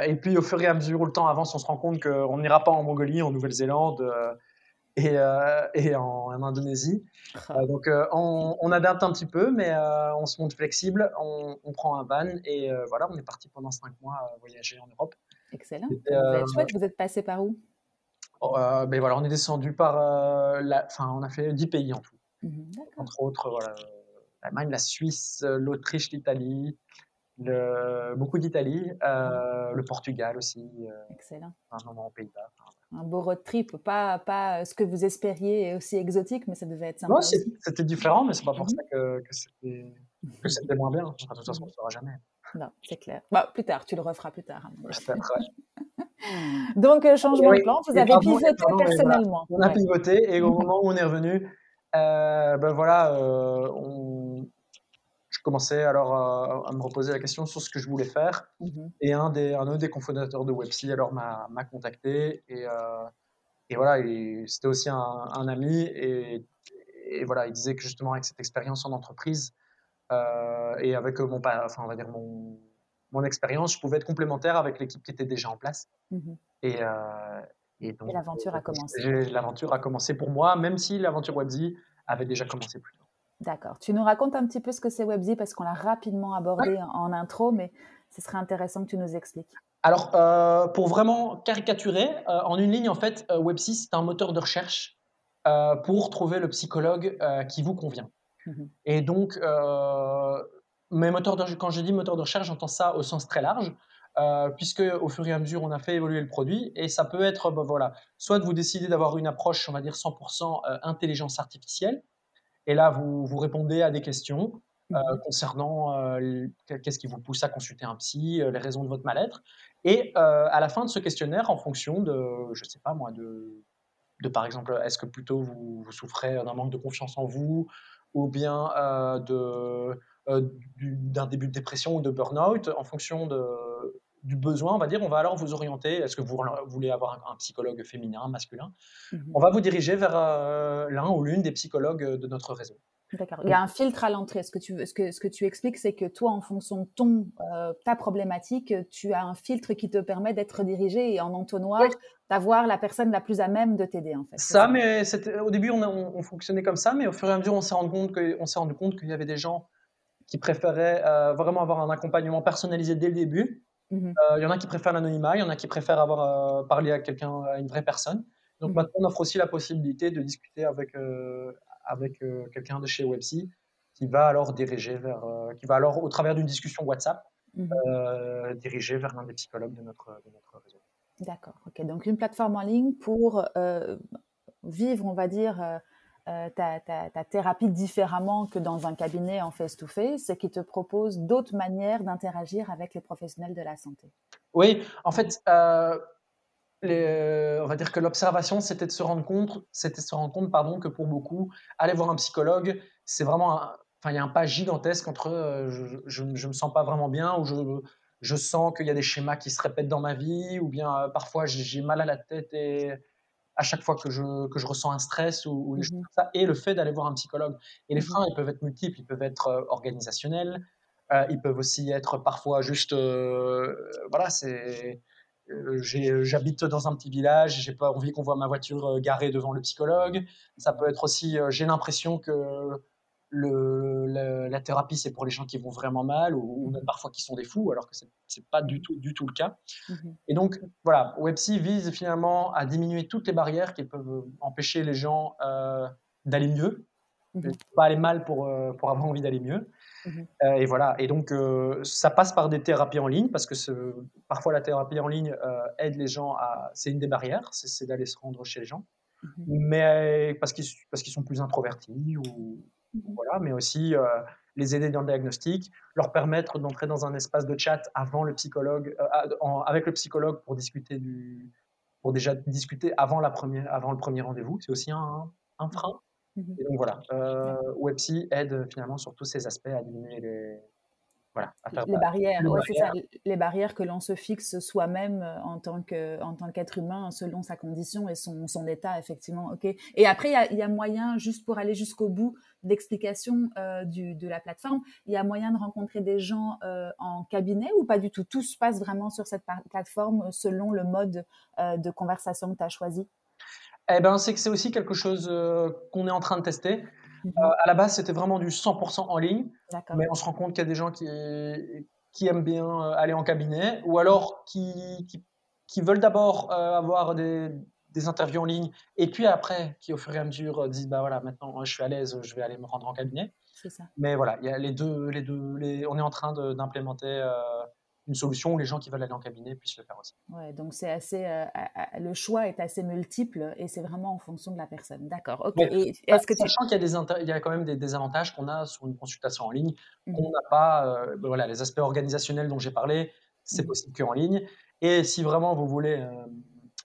et puis au fur et à mesure où le temps avance, on se rend compte qu'on n'ira pas en Mongolie, en Nouvelle-Zélande et, et en, Indonésie. Ah. donc on, adapte un petit peu, mais on se monte flexible, on, on prend un van et voilà, on est parti pendant cinq mois voyager en Europe. Excellent. Vous êtes chouette. Vous êtes passé par où? Oh, euh, ben voilà, on est descendu par, euh, la, enfin, on a fait 10 pays en tout. Mmh Entre autres, voilà, l'Allemagne, la Suisse, l'Autriche, l'Italie, le, beaucoup d'Italie, euh, le Portugal aussi. Excellent. Un moment aux Pays-Bas. Un beau road trip, pas, pas ce que vous espériez aussi exotique, mais ça devait être sympa. c'était différent, mais c'est pas pour mmh ça que, que c'était moins bien. de toute façon, on ne saura jamais. Non, c'est clair. Bah, plus tard, tu le referas plus tard. Donc, euh, changement de plan, vous avez pivoté personnellement. On a pivoté et au moment où on est revenu, euh, ben voilà, euh, on... je commençais alors à, me reposer la question sur ce que je voulais faire. Mhm. Et un des, un des cofondateurs de Websy alors m'a contacté et, et voilà, c'était aussi un, un ami et, et, voilà, il disait que justement avec cette expérience en entreprise, et avec mon, enfin, on va dire mon, mon expérience, je pouvais être complémentaire avec l'équipe qui était déjà en place. Mmh et, euh, et, donc, l'aventure a commencé. L'aventure a commencé pour moi, même si l'aventure Webzy avait déjà commencé plus tôt. D'accord. Tu nous racontes un petit peu ce que c'est Webzy parce qu'on l'a rapidement abordé en, intro, mais ce serait intéressant que tu nous expliques. Alors, euh, pour vraiment caricaturer, en une ligne, en fait, Webzy, c'est un moteur de recherche pour trouver le psychologue qui vous convient. Mmh et donc, euh, mes moteurs de, quand je dis moteur de recherche, j'entends ça au sens très large, euh, puisque au fur et à mesure, on a fait évoluer le produit, et ça peut être, bah, voilà, soit vous décidez d'avoir une approche, on va dire 100% euh, intelligence artificielle, et là, vous, vous répondez à des questions mmh concernant qu'est-ce qui vous pousse à consulter un psy, les raisons de votre mal-être, et à la fin de ce questionnaire, en fonction de, je sais pas moi, de, de par exemple, est-ce que plutôt vous, vous souffrez d'un manque de confiance en vous, ou bien euh, de, d'un début de dépression ou de burn-out, en fonction de, du besoin, on va dire, on va alors vous orienter. Est-ce que vous voulez avoir un, psychologue féminin, masculin? Mmh On va vous diriger vers l'un ou l'une des psychologues de notre réseau. D'accord. Il y a un filtre à l'entrée. Ce que tu, ce que, ce que tu expliques, c'est que toi, en fonction de ton, euh, ta problématique, tu as un filtre qui te permet d'être dirigé et en entonnoir, d'avoir la personne la plus à même de t'aider, en fait. Ça, mais au début, on, on, fonctionnait comme ça, mais au fur et à mesure, on s'est rendu compte s'est rendu compte qu'il y avait des gens qui préféraient euh, vraiment avoir un accompagnement personnalisé dès le début. Mmh euh, il y en a qui préfèrent l'anonymat, il y en a qui préfèrent avoir parlé à quelqu'un, à une vraie personne. Donc mmh maintenant, on offre aussi la possibilité de discuter avec, avec euh, quelqu'un de chez Websy qui va alors diriger vers, euh, qui va alors au travers d'une discussion WhatsApp mhm. euh, diriger vers l'un des psychologues de notre, de notre réseau. D'accord. Donc une plateforme en ligne pour vivre, on va dire. ta, ta, ta, thérapie différemment que dans un cabinet en face-to-face et qui te propose d'autres manières d'interagir avec les professionnels de la santé. Oui, en fait, on va dire que l'observation, c'était de se rendre compte, c'était se rendre compte, pardon, que pour beaucoup, aller voir un psychologue, c'est vraiment, enfin, il y a un pas gigantesque entre euh, je, je, me sens pas vraiment bien ou je, je sens qu'il y a des schémas qui se répètent dans ma vie ou bien euh, parfois j'ai mal à la tête et à chaque fois que je, que je ressens un stress ou, des choses mmh comme ça, et le fait d'aller voir un psychologue. Et les mmh freins, ils peuvent être multiples, ils peuvent être euh, organisationnels, ils peuvent aussi être parfois juste, voilà, c'est euh, euh, j'habite dans un petit village, j'ai pas envie qu'on voit ma voiture euh, garée devant le psychologue. Ça peut être aussi, j'ai l'impression que le, la thérapie c'est pour les gens qui vont vraiment mal ou, même parfois qui sont des fous, alors que c'est pas du tout, du tout le cas. Mmh Et donc voilà, Websy vise finalement à diminuer toutes les barrières qui peuvent empêcher les gens d'aller mieux, mmh pas aller mal pour, pour avoir envie d'aller mieux. Euh, et voilà. Et donc, euh, ça passe par des thérapies en ligne parce que parfois la thérapie en ligne euh, aide les gens à. C'est une des barrières, c'est d'aller se rendre chez les gens. Mais parce qu'ils parce qu'ils sont plus introvertis ou voilà, mais aussi les aider dans le diagnostic, leur permettre d'entrer dans un espace de chat avant le psychologue, avec le psychologue pour discuter du, pour déjà discuter avant la première, avant le premier rendez-vous. C'est aussi un, un frein. Mmh et donc voilà, euh, Websy aide finalement sur tous ces aspects à diminuer les, voilà, les barrières, c'est ça, les barrières que l'on se fixe soi-même euh, en tant que en tant qu'être humain selon sa condition et son, son état effectivement. Ok. Et après il y a, moyen juste pour aller jusqu'au bout d'explication euh, de la plateforme, il y a moyen de rencontrer des gens euh, en cabinet ou pas du tout? Tout se passe vraiment sur cette plateforme selon le mode de conversation que tu as choisi? Eh ben, c'est que c'est aussi quelque chose euh, qu'on est en train de tester. Mmh euh, à la base, c'était vraiment du 100% en ligne, mais on se rend compte qu'il y a des gens qui, qui aiment bien euh, aller en cabinet ou alors qui, qui, veulent d'abord avoir des, des, interviews en ligne et puis après, qui au fur et à mesure disent bah voilà, maintenant je suis à l'aise, je vais aller me rendre en cabinet. Ça. Mais voilà, il y a les deux, les deux, les, on est en train d'implémenter une solution où les gens qui veulent aller en cabinet puissent le faire aussi. Ouais, donc c'est assez, euh, le choix est assez multiple et c'est vraiment en fonction de la personne. D'accord. Ok. est-ce que sachant qu'il y a des il y a quand même des désavantages qu'on a sur une consultation en ligne, mmh qu'on n'a pas. Euh, ben voilà, les aspects organisationnels dont j'ai parlé, c'est mmh possible qu'en ligne. Et si vraiment vous voulez, euh,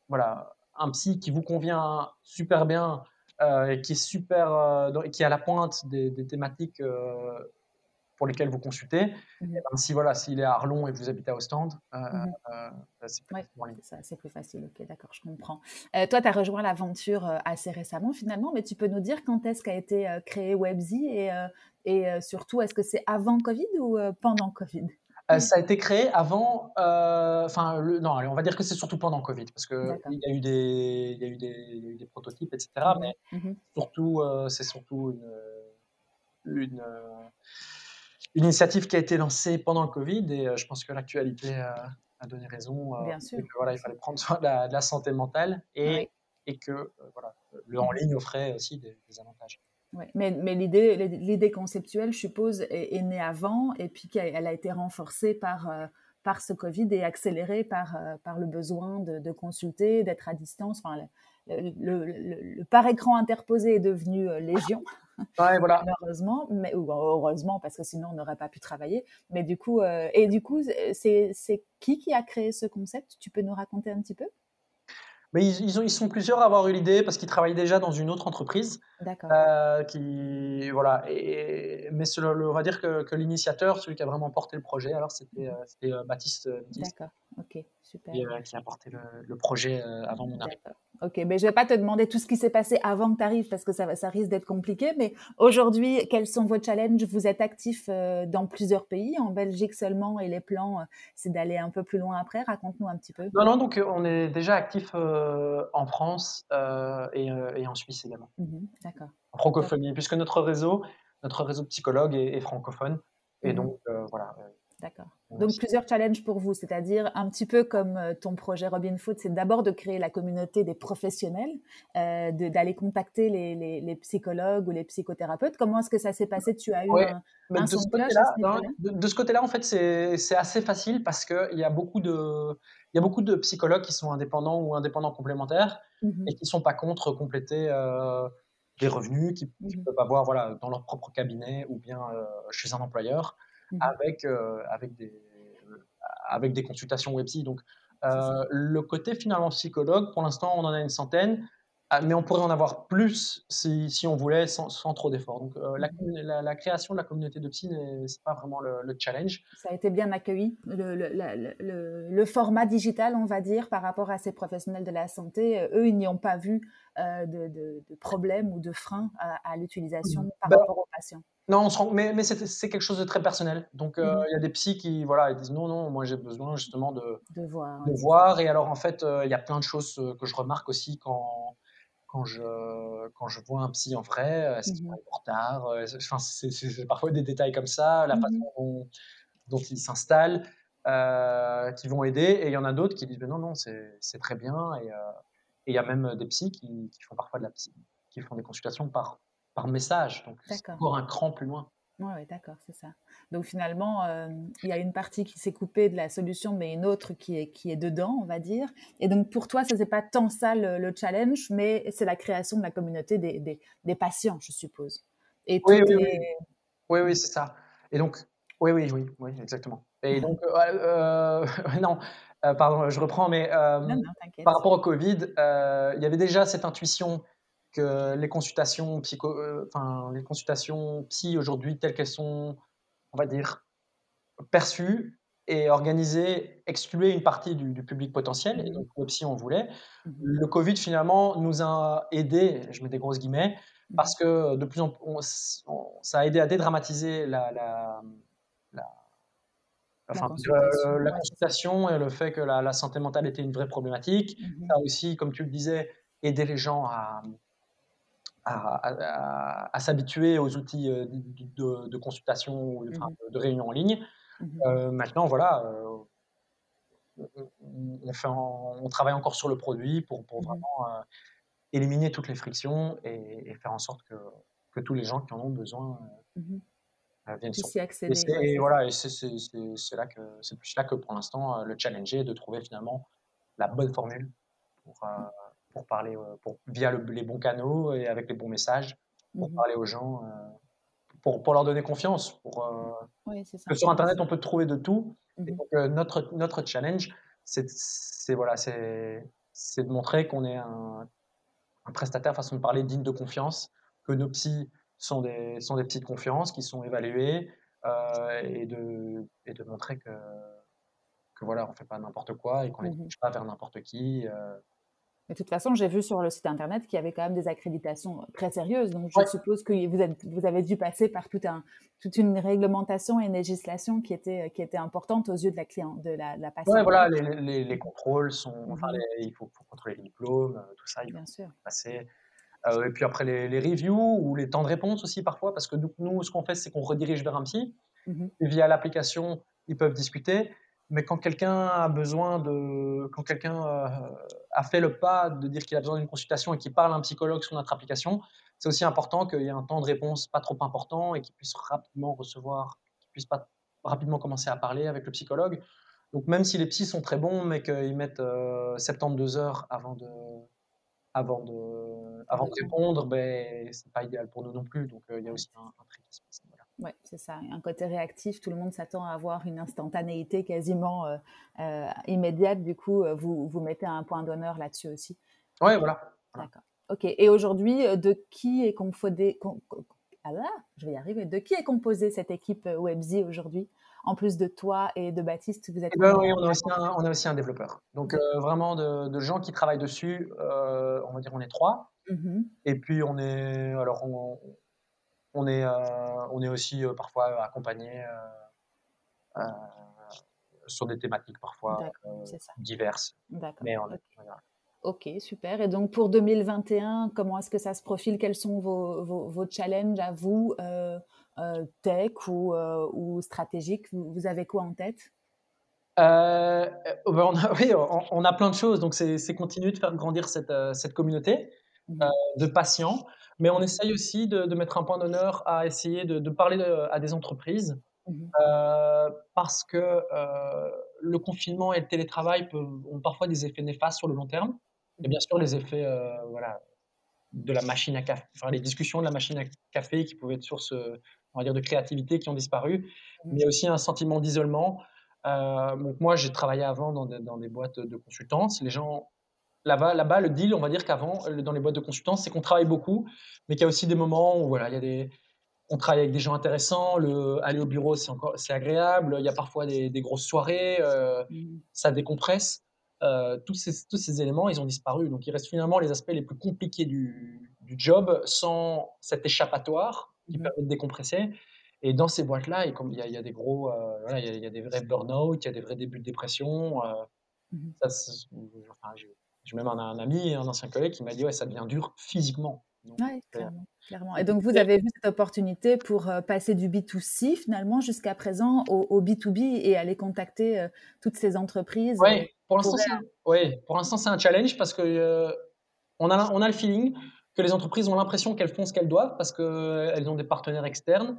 voilà, un psy qui vous convient super bien et qui est super, qui est à la pointe des, des thématiques pour lesquels vous consultez. Mmh si voilà, s'il est à Arlon et que vous habitez à Ostende, euh, mmh euh, c'est plus, ouais, plus, facile. Ok, d'accord, je comprends. Euh, toi, tu as rejoint l'aventure assez récemment finalement, mais tu peux nous dire quand est-ce qu'a été créé Webzy et, et surtout, est-ce que c'est avant Covid ou pendant Covid? Ça a été créé avant, enfin, non, on va dire que c'est surtout pendant Covid, parce qu'il y, a eu des, y a eu des, des prototypes, etc. Mmh mais surtout, c'est surtout une, une une initiative qui a été lancée pendant le Covid et euh, je pense que l'actualité a, donné raison. Euh, Bien sûr. voilà, il fallait prendre soin de la, santé mentale et, et que euh, voilà, le en ligne offrait aussi des, avantages. Mais, mais l'idée conceptuelle, je suppose, est, née avant et puis elle a été renforcée par, par ce Covid et accélérée par, par le besoin de, de consulter, d'être à distance. Enfin, le, par écran interposé est devenu euh, légion. Ouais, voilà. Malheureusement, mais ou heureusement parce que sinon on n'aurait pas pu travailler. Mais du coup, euh, et du coup, c'est qui qui a créé ce concept? Tu peux nous raconter un petit peu? Mais ils ils ont ils sont plusieurs à avoir eu l'idée parce qu'ils travaillent déjà dans une autre entreprise, D'accord. qui voilà et mais le on va dire que que l'initiateur, celui qui a vraiment porté le projet, alors c'était, c'était, heu, Baptiste, Métis D'accord. OK, super. qui, heu, qui a porté le le projet, heu, avant mon arrivée. OK, mais je vais pas te demander tout ce qui s'est passé avant que tu arrives parce que ça risque d'être compliqué, mais aujourd'hui, quels sont vos challenges? Vous êtes actifs, heu, dans plusieurs pays, en Belgique seulement et les plans, heu, c'est d'aller un peu plus loin après? Raconte-nous un petit peu. Non, non, donc on est déjà actif, en France, et et en Suisse également. Mmh D'accord. En francophonie, puisque notre réseau notre réseau de psychologues est est francophone et Mmh donc D'accord. Donc plusieurs challenges pour vous, c'est-à-dire un petit peu comme euh, ton projet Robin Food, c'est d'abord de créer la communauté des professionnels, euh, de- d'aller contacter les, les- les psychologues ou les psychothérapeutes. Comment est-ce que ça s'est passé? Tu as eu ouais, un, de ce de cloche à côté-là, ce non, niveau-là? de de ce côté-là, en fait, c'est c'est assez facile parce qu'il y a beaucoup de il y a beaucoup de psychologues qui sont indépendants ou indépendants complémentaires Mhm, et qui sont pas contre compléter, heu, des revenus qu'ils mhm, peuvent avoir, voilà, dans leur propre cabinet ou bien, heu, chez un employeur mhm. avec, heu, avec des, heu, avec des consultations web psy donc heu, le côté finalement psychologue, pour l'instant, on en a une centaine, ah, mais on pourrait en avoir plus si si on voulait sans sans trop d'efforts donc heu, la la la création de la communauté de psy n'est c'est pas vraiment le le challenge. Ça a été bien accueilli, le, le- le- format digital, on va dire, par rapport à ces professionnels de la santé. Euh, Eux, ils n'y ont pas vu euh, de, de, de problème ou de frein à, à l'utilisation par Bah, rapport aux patients. Non, on se rend mais mais c'est quelque chose de très personnel donc heu, Mhm. il y a des psys qui, voilà, ils disent: «Non, non, moi j'ai besoin justement de De voir, de voir» et alors en fait, heu, il y a plein de choses, heu, que je remarque aussi quand quand je quand je vois un psy en vrai, est-ce qu'il Mhm. arrive en retard? Enfin, c'est parfois des détails comme ça, la façon Mhm. dont dont ils s'installent, qui vont aider et il y en a d'autres qui disent: «Mais non, non, c'est c'est très bien» et il y a même, des psys qui qui font parfois de la psy qui font des consultations par par message, donc c'est encore un cran plus loin. Ouais, d'accord, c'est ça. Donc finalement, hem, il y a une partie qui s'est coupée de la solution, mais une autre qui est qui est dedans, on va dire. Et donc pour toi, ça c'est pas tant ça le le challenge, mais c'est la création de la communauté des des des patients, je suppose. Et Oui, oui, est oui. Oui, oui, c'est ça et donc oui, oui, oui, oui, exactement et donc heu, heu, non, pardon, je reprends mais Non, hem, non, par rapport au Covid, il y avait déjà cette intuition que les consultations psycho heu, enfin, les consultations psy aujourd'hui telles qu'elles sont, on va dire, perçues et organisées, excluaient une partie du du public potentiel et Mmh donc le psy, on voulait. Mmh Le Covid finalement nous a aidés, je mets des grosses guillemets, Mmh parce que de plus en on s on ça a aidé à dédramatiser la la la La enfin, consultation, la et le fait que la santé mentale était une vraie problématique. Ça a aussi, comme tu le disais, aidé les gens à à à à à s'habituer aux outils, heu, d de de consultation ou enfin, Mmh de réunion en ligne. Mmh Heu, maintenant voilà, heu, on on on fait en on travaille encore sur le produit pour pour Mmh vraiment, éliminer toutes les frictions et et faire en sorte que que tous les gens qui en ont besoin, Mmh viennent sur Puisse y et accéder, et ça. voilà et c'est là que c'est plus là que pour l'instant, le challenge est de trouver finalement la bonne formule pour, pour parler, heu, pour via le les bons canaux et avec les bons messages pour Mmh parler aux gens, heu, pour pour leur donner confiance, pour, Oui, c'est que sur internet on peut trouver de tout. Et donc heu, notre notre challenge c'est d c'est voilà, c'est c'est de montrer qu'on est un un prestataire, façon de parler, digne de confiance, que nos psys sont des sont des psys de confiance qui sont évalués, heu et de et de montrer que que voilà, on fait pas n'importe quoi et qu'on les Mmh dirige pas vers n'importe qui, heu De toute façon, j'ai vu sur le site internet qu'il y avait quand même des accréditations très sérieuses. Donc, je ouais, suppose que vous, êtes, vous avez dû passer par tout un, toute une réglementation et une législation qui était, qui était importante aux yeux de la client, de la, patiente. voilà, les les les contrôles sont enfin Mhm, les il faut faut contrôler les diplômes, heu, tout ça, il faut bien sûr. passer. Heu et puis après les reviews ou les temps de réponse aussi parfois parce que nous, ce qu'on fait, c'est qu'on redirige vers un psy et via l'application, ils peuvent discuter. Mais quand quelqu'un a besoin de quand quelqu'un, heu, a fait le pas de dire qu'il a besoin d'une consultation et qu'il parle à un psychologue sur notre application, c'est aussi important qu'il y ait un temps de réponse pas trop important et qu'il puisse rapidement recevoir qu'il puisse pas rapidement commencer à parler avec le psychologue. Donc même si les psys sont très bons, mais qu'ils mettent, heu, 72 heures avant de avant de avant de répondre. beh, c'est pas idéal pour nous non plus, donc heu, il y a aussi un un tri qui se passe. Oui, c'est ça. Un côté réactif, tout le monde s'attend à avoir une instantanéité quasiment immédiate. Du coup, vous, vous mettez un point d'honneur là-dessus aussi. Oui, voilà. D'accord. Ok. Et aujourd'hui, de qui est composé ah là, je vais y arriver. De qui est composée cette équipe Webzy aujourd'hui? En plus de toi et de Baptiste, vous êtes. Eh ben oui, on a, aussi un, on a aussi un développeur. Donc euh, vraiment de, gens qui travaillent dessus. Euh, on va dire on est trois. Mmh et puis on est alors on, est euh, on est aussi parfois accompagné sur des thématiques parfois diverses. D'accord. Mais Ok, super. Et donc pour 2021, comment est-ce que ça se profile? Quels sont vos, vos, challenges à vous euh, tech ou, euh, ou stratégique vous, avez quoi en tête? Euh, ben, on a, Oui, on, a plein de choses. Donc, c'est continuer de faire grandir cette, cette communauté mmh. de patients. Mais on essaye aussi de, mettre un point d'honneur à essayer de, parler à des entreprises. Mmh. parce que le confinement et le télétravail peuvent, ont parfois des effets néfastes sur le long terme. Et bien sûr, les effets voilà, de la machine à café, enfin les discussions de la machine à café qui pouvaient être source on va dire, de créativité qui ont disparu, mmh. mais aussi un sentiment d'isolement. Euh, donc moi, j'ai travaillé avant dans des, dans des, boîtes de consultance. Les gens, là-bas, là-bas, le deal, on va dire qu'avant, dans les boîtes de consultance, c'est qu'on travaille beaucoup, mais qu'il y a aussi des moments où voilà, il y a des, on travaille avec des gens intéressants. Le, aller au bureau, c'est encore, c'est agréable. Il y a parfois des, des grosses soirées, euh, mmh. ça décompresse. Euh, tous, ces, tous ces éléments, ils ont disparu. Donc, il reste finalement les aspects les plus compliqués du, du job sans cet échappatoire qui mmh permet de décompresser. Et dans ces boîtes-là, il y, a, il y a des gros, euh, voilà, il, y a, des vrais burn-out, il y a des vrais débuts de dépression. Euh, mmh ça, enfin, j'ai même un, un, ami, un ancien collègue qui m'a dit ouais, ça devient dur physiquement. Oui, clairement, clairement, Et donc, vous avez vu cette opportunité pour euh, passer du B2C finalement jusqu'à présent au, B2B et aller contacter toutes ces entreprises. Oui, pour l'instant, c'est un challenge parce que on, a, on a le feeling que les entreprises ont l'impression qu'elles font ce qu'elles doivent parce qu'elles ont des partenaires externes.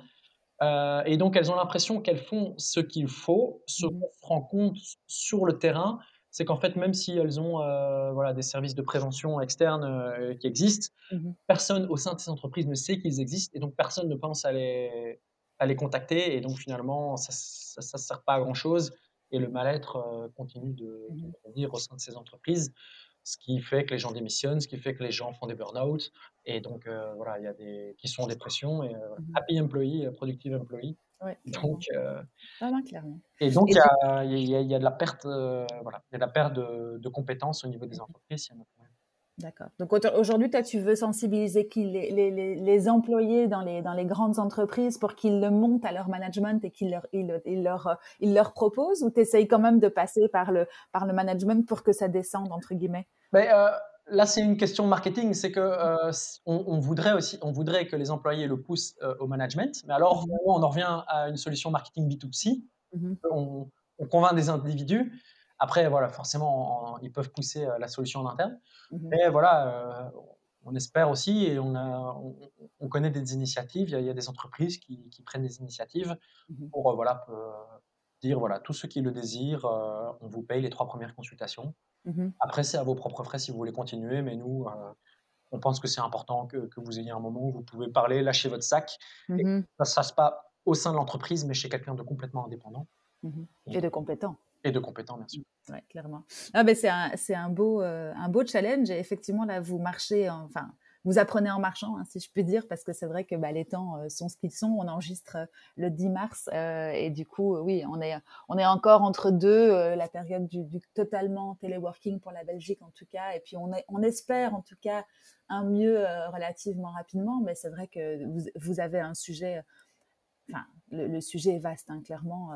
Euh, et donc, elles ont l'impression qu'elles font ce qu'il faut. Ce mmh qu'on se rend compte sur le terrain, c'est qu'en fait, même si elles ont euh, voilà, des services de prévention externes euh, qui existent, mmh personne au sein de ces entreprises ne sait qu'ils existent et donc personne ne pense à les, à les contacter. Et donc, finalement, ça ne sert pas à grand-chose et le mal-être continue de, de grandir au sein de ces entreprises ce qui fait que les gens démissionnent, ce qui fait que les gens font des burn-out. Et donc, euh, voilà, il y a des qui sont en dépression. Et, euh, mmh happy employee, euh, productive employee. Ouais, donc, ah clairement. Et donc, il y, a, y, a, de la perte, voilà, y a de la perte de, de, compétences au niveau des entreprises. D'accord. Donc aujourd'hui, toi, tu veux sensibiliser qui les, les, les, employés dans les, dans les grandes entreprises pour qu'ils le montent à leur management et qu'ils leur, ils, ils leur, ils leur proposent ou tu essayes quand même de passer par le, par le management pour que ça descende, entre guillemets? Mais, euh, Là, c'est une question marketing. C'est que euh, on, voudrait aussi, on voudrait que les employés le poussent euh, au management. Mais alors, mmh on en revient à une solution marketing B2C. Mmh on, on convainc des individus après, voilà, forcément, ils peuvent pousser euh, la solution en interne. Mmh Mais voilà, on espère aussi, et on, a, on, connaît des initiatives, il y, a, des entreprises qui, prennent des initiatives mmh pour voilà, dire, voilà, tous ceux qui le désirent, on vous paye les trois premières consultations. Mmh après, c'est à vos propres frais si vous voulez continuer, mais nous, on pense que c'est important que, que, vous ayez un moment où vous pouvez parler, lâcher votre sac. Et ça ne se fasse pas au sein de l'entreprise, mais chez quelqu'un de complètement indépendant. Et de compétent. Et de compétents, bien sûr. Oui, clairement. Ah, ben c'est un, un, beau, euh, un beau challenge. Et effectivement, là, vous marchez, enfin, vous apprenez en marchant, hein, si je puis dire, parce que c'est vrai que bah, les temps euh, sont ce qu'ils sont. On enregistre euh, le 10 mars et du coup, oui, on est, on est encore entre deux, la période du, du, totalement téléworking pour la Belgique en tout cas. Et puis on, est, on espère en tout cas un mieux relativement rapidement, mais c'est vrai que vous, vous, avez un sujet, enfin, le, sujet est vaste, hein, clairement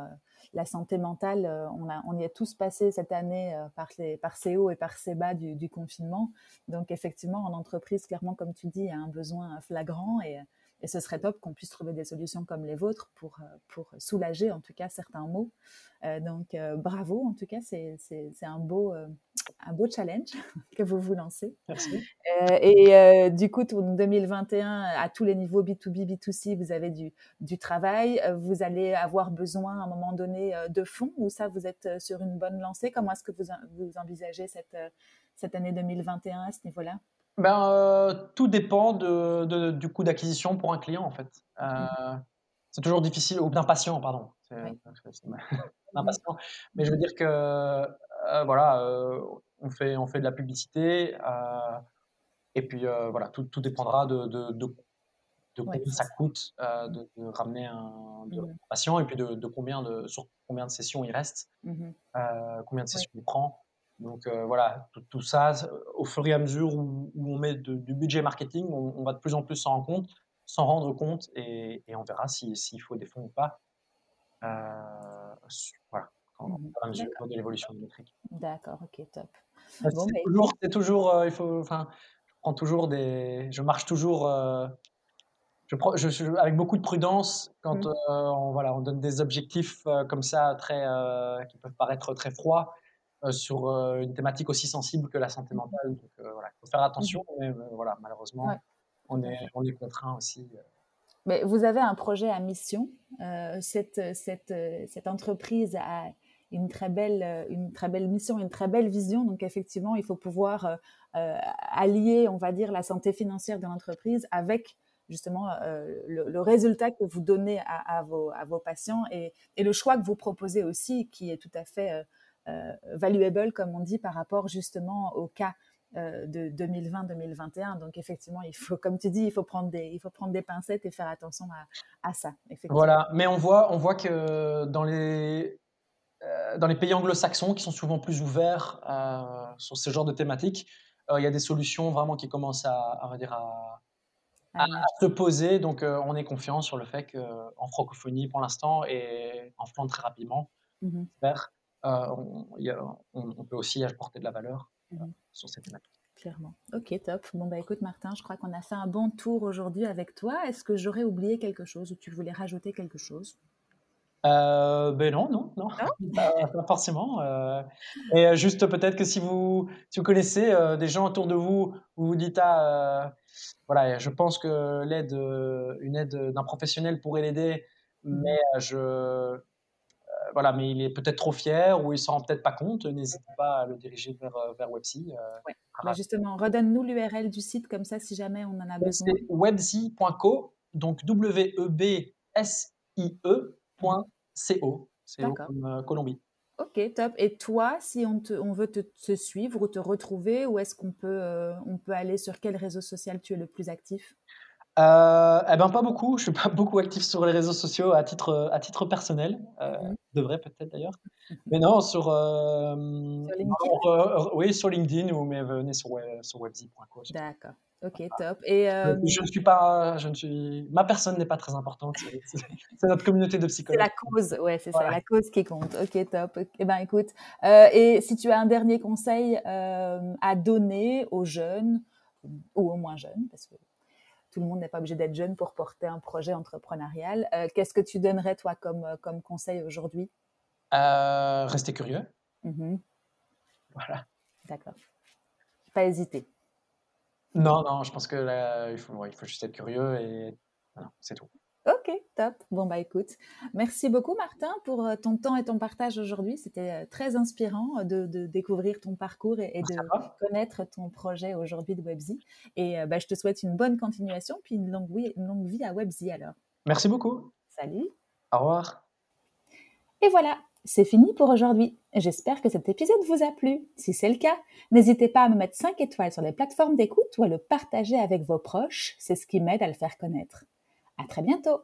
la santé mentale, euh, on, a, on y est tous passé cette année euh, par, les, par ces hauts et par ces bas du, du, confinement. Donc effectivement, en entreprise, clairement, comme tu dis, il y a un besoin flagrant et, et ce serait top qu'on puisse trouver des solutions comme les vôtres pour, euh, pour soulager en tout cas certains maux. donc bravo, en tout cas, c'est un beau, un beau challenge que vous vous lancez. Merci. et du coup, pour 2021, à tous les niveaux B2B, B2C, vous avez du, du travail. Vous allez avoir besoin à un moment donné de fonds ou ça, vous êtes sur une bonne lancée? Comment est-ce que vous, vous envisagez cette, cette année 2021 à ce niveau-là? Ben, euh, tout dépend de, du coût d'acquisition pour un client, en fait. Euh, c'est toujours difficile, ou d'impatient, pardon. D'impatient. Mais je veux dire que, euh, voilà, on, fait, on fait de la publicité, et puis voilà, tout, tout dépendra de, de, de, combien ça coûte de, ramener un, mmh patient, et puis de, combien de, sur combien de sessions il reste, mmh combien de sessions il prend. Donc voilà, tout, ça, au fur et à mesure où, on met du budget marketing, on, va de plus en plus s'en rendre compte, s'en rendre compte et, on verra s'il faut des fonds ou pas. Euh, voilà, mmh à mesure de l'évolution de métrique. D'accord, ok, top. Bah, c'est toujours, toujours euh, il faut, enfin, je prends toujours des, je marche toujours. Euh, je, je, avec beaucoup de prudence quand mmh. on, voilà, on donne des objectifs comme ça très, qui peuvent paraître très froids. Euh, sur euh, une thématique aussi sensible que la santé mentale. Donc euh, voilà, il faut faire attention, mmh. mais voilà, malheureusement, on, est, on est contraint aussi. Mais vous avez un projet à mission. cette, cette, cette entreprise a une très belle, une très belle mission, une très belle vision. Donc effectivement, il faut pouvoir allier, on va dire, la santé financière de l'entreprise avec justement le, résultat que vous donnez à, à, vos, à vos, patients et, et, le choix que vous proposez aussi, qui est tout à fait valuable, comme on dit, par rapport justement au cas euh, de 2020-2021. Donc effectivement, il faut, comme tu dis, il faut prendre des, il faut prendre des pincettes et faire attention à, ça. Voilà, mais on voit, on voit que dans les, euh, dans les pays anglo-saxons, qui sont souvent plus ouverts sur ce genre de thématiques, il y a des solutions vraiment qui commencent à, à, dire, à, se poser. Donc on est confiant sur le fait qu'en francophonie, pour l'instant, et en Flandre très rapidement, euh, on, peut aussi apporter de la valeur euh, mmh sur cette thématique. Clairement. Ok, top. Bon, bah écoute, Martin, je crois qu'on a fait un bon tour aujourd'hui avec toi. Est-ce que j'aurais oublié quelque chose ou tu voulais rajouter quelque chose? Euh, ben non, non, non, pas, forcément. et juste peut-être que si vous, si vous connaissez des gens autour de vous, vous vous dites ah, voilà, je pense que l'aide, une aide d'un professionnel pourrait l'aider, mmh mais je, voilà, mais il est peut-être trop fier ou il s'en rend peut-être pas compte, n'hésitez pas à le diriger vers, euh, vers. Euh, bah, justement, redonne-nous l'URL du site comme ça si jamais on en a besoin. C'est websy.co, donc W-E-B-S-I-E.co. C'est comme euh, Colombie. Ok, top. Et toi, si on, te, on veut te, suivre ou te retrouver, où est-ce qu'on peut, on peut aller Sur quel réseau social tu es le plus actif? Euh, eh ben pas beaucoup. Je suis pas beaucoup actif sur les réseaux sociaux à titre à titre personnel. Euh, mmh. devrais peut-être d'ailleurs. Mais non, sur, euh, sur LinkedIn? oui, sur LinkedIn ou mais venez sur sur webzy.co. D'accord. Ok, top. Et je ne suis pas, je ne suis, ma personne n'est pas très importante. C'est notre communauté de psychologues. C'est la cause, ouais, c'est ça, la cause qui compte. Ok, top. Eh ben, écoute, et si tu as un dernier conseil à donner aux jeunes ou aux moins jeunes, parce que tout le monde n'est pas obligé d'être jeune pour porter un projet entrepreneurial. Euh, qu'est-ce que tu donnerais, toi, comme, euh, comme conseil aujourd'hui? Euh, Rester curieux. Mmh voilà. D'accord. Pas hésiter. Non, non, je pense que il, faut, il faut juste être curieux et voilà, c'est tout. Ok, top. Bon, bah écoute, merci beaucoup Martin pour euh, ton temps et ton partage aujourd'hui. C'était euh, très inspirant euh, de, découvrir ton parcours et, de connaître ton projet aujourd'hui de Webzy. Et bah, je te souhaite une bonne continuation, puis une longue, une longue vie à Webzy alors. Merci beaucoup. Salut. Au revoir. Et voilà, c'est fini pour aujourd'hui. J'espère que cet épisode vous a plu. Si c'est le cas, n'hésitez pas à me mettre 5 étoiles sur les plateformes d'écoute ou à le partager avec vos proches. C'est ce qui m'aide à le faire connaître. À très bientôt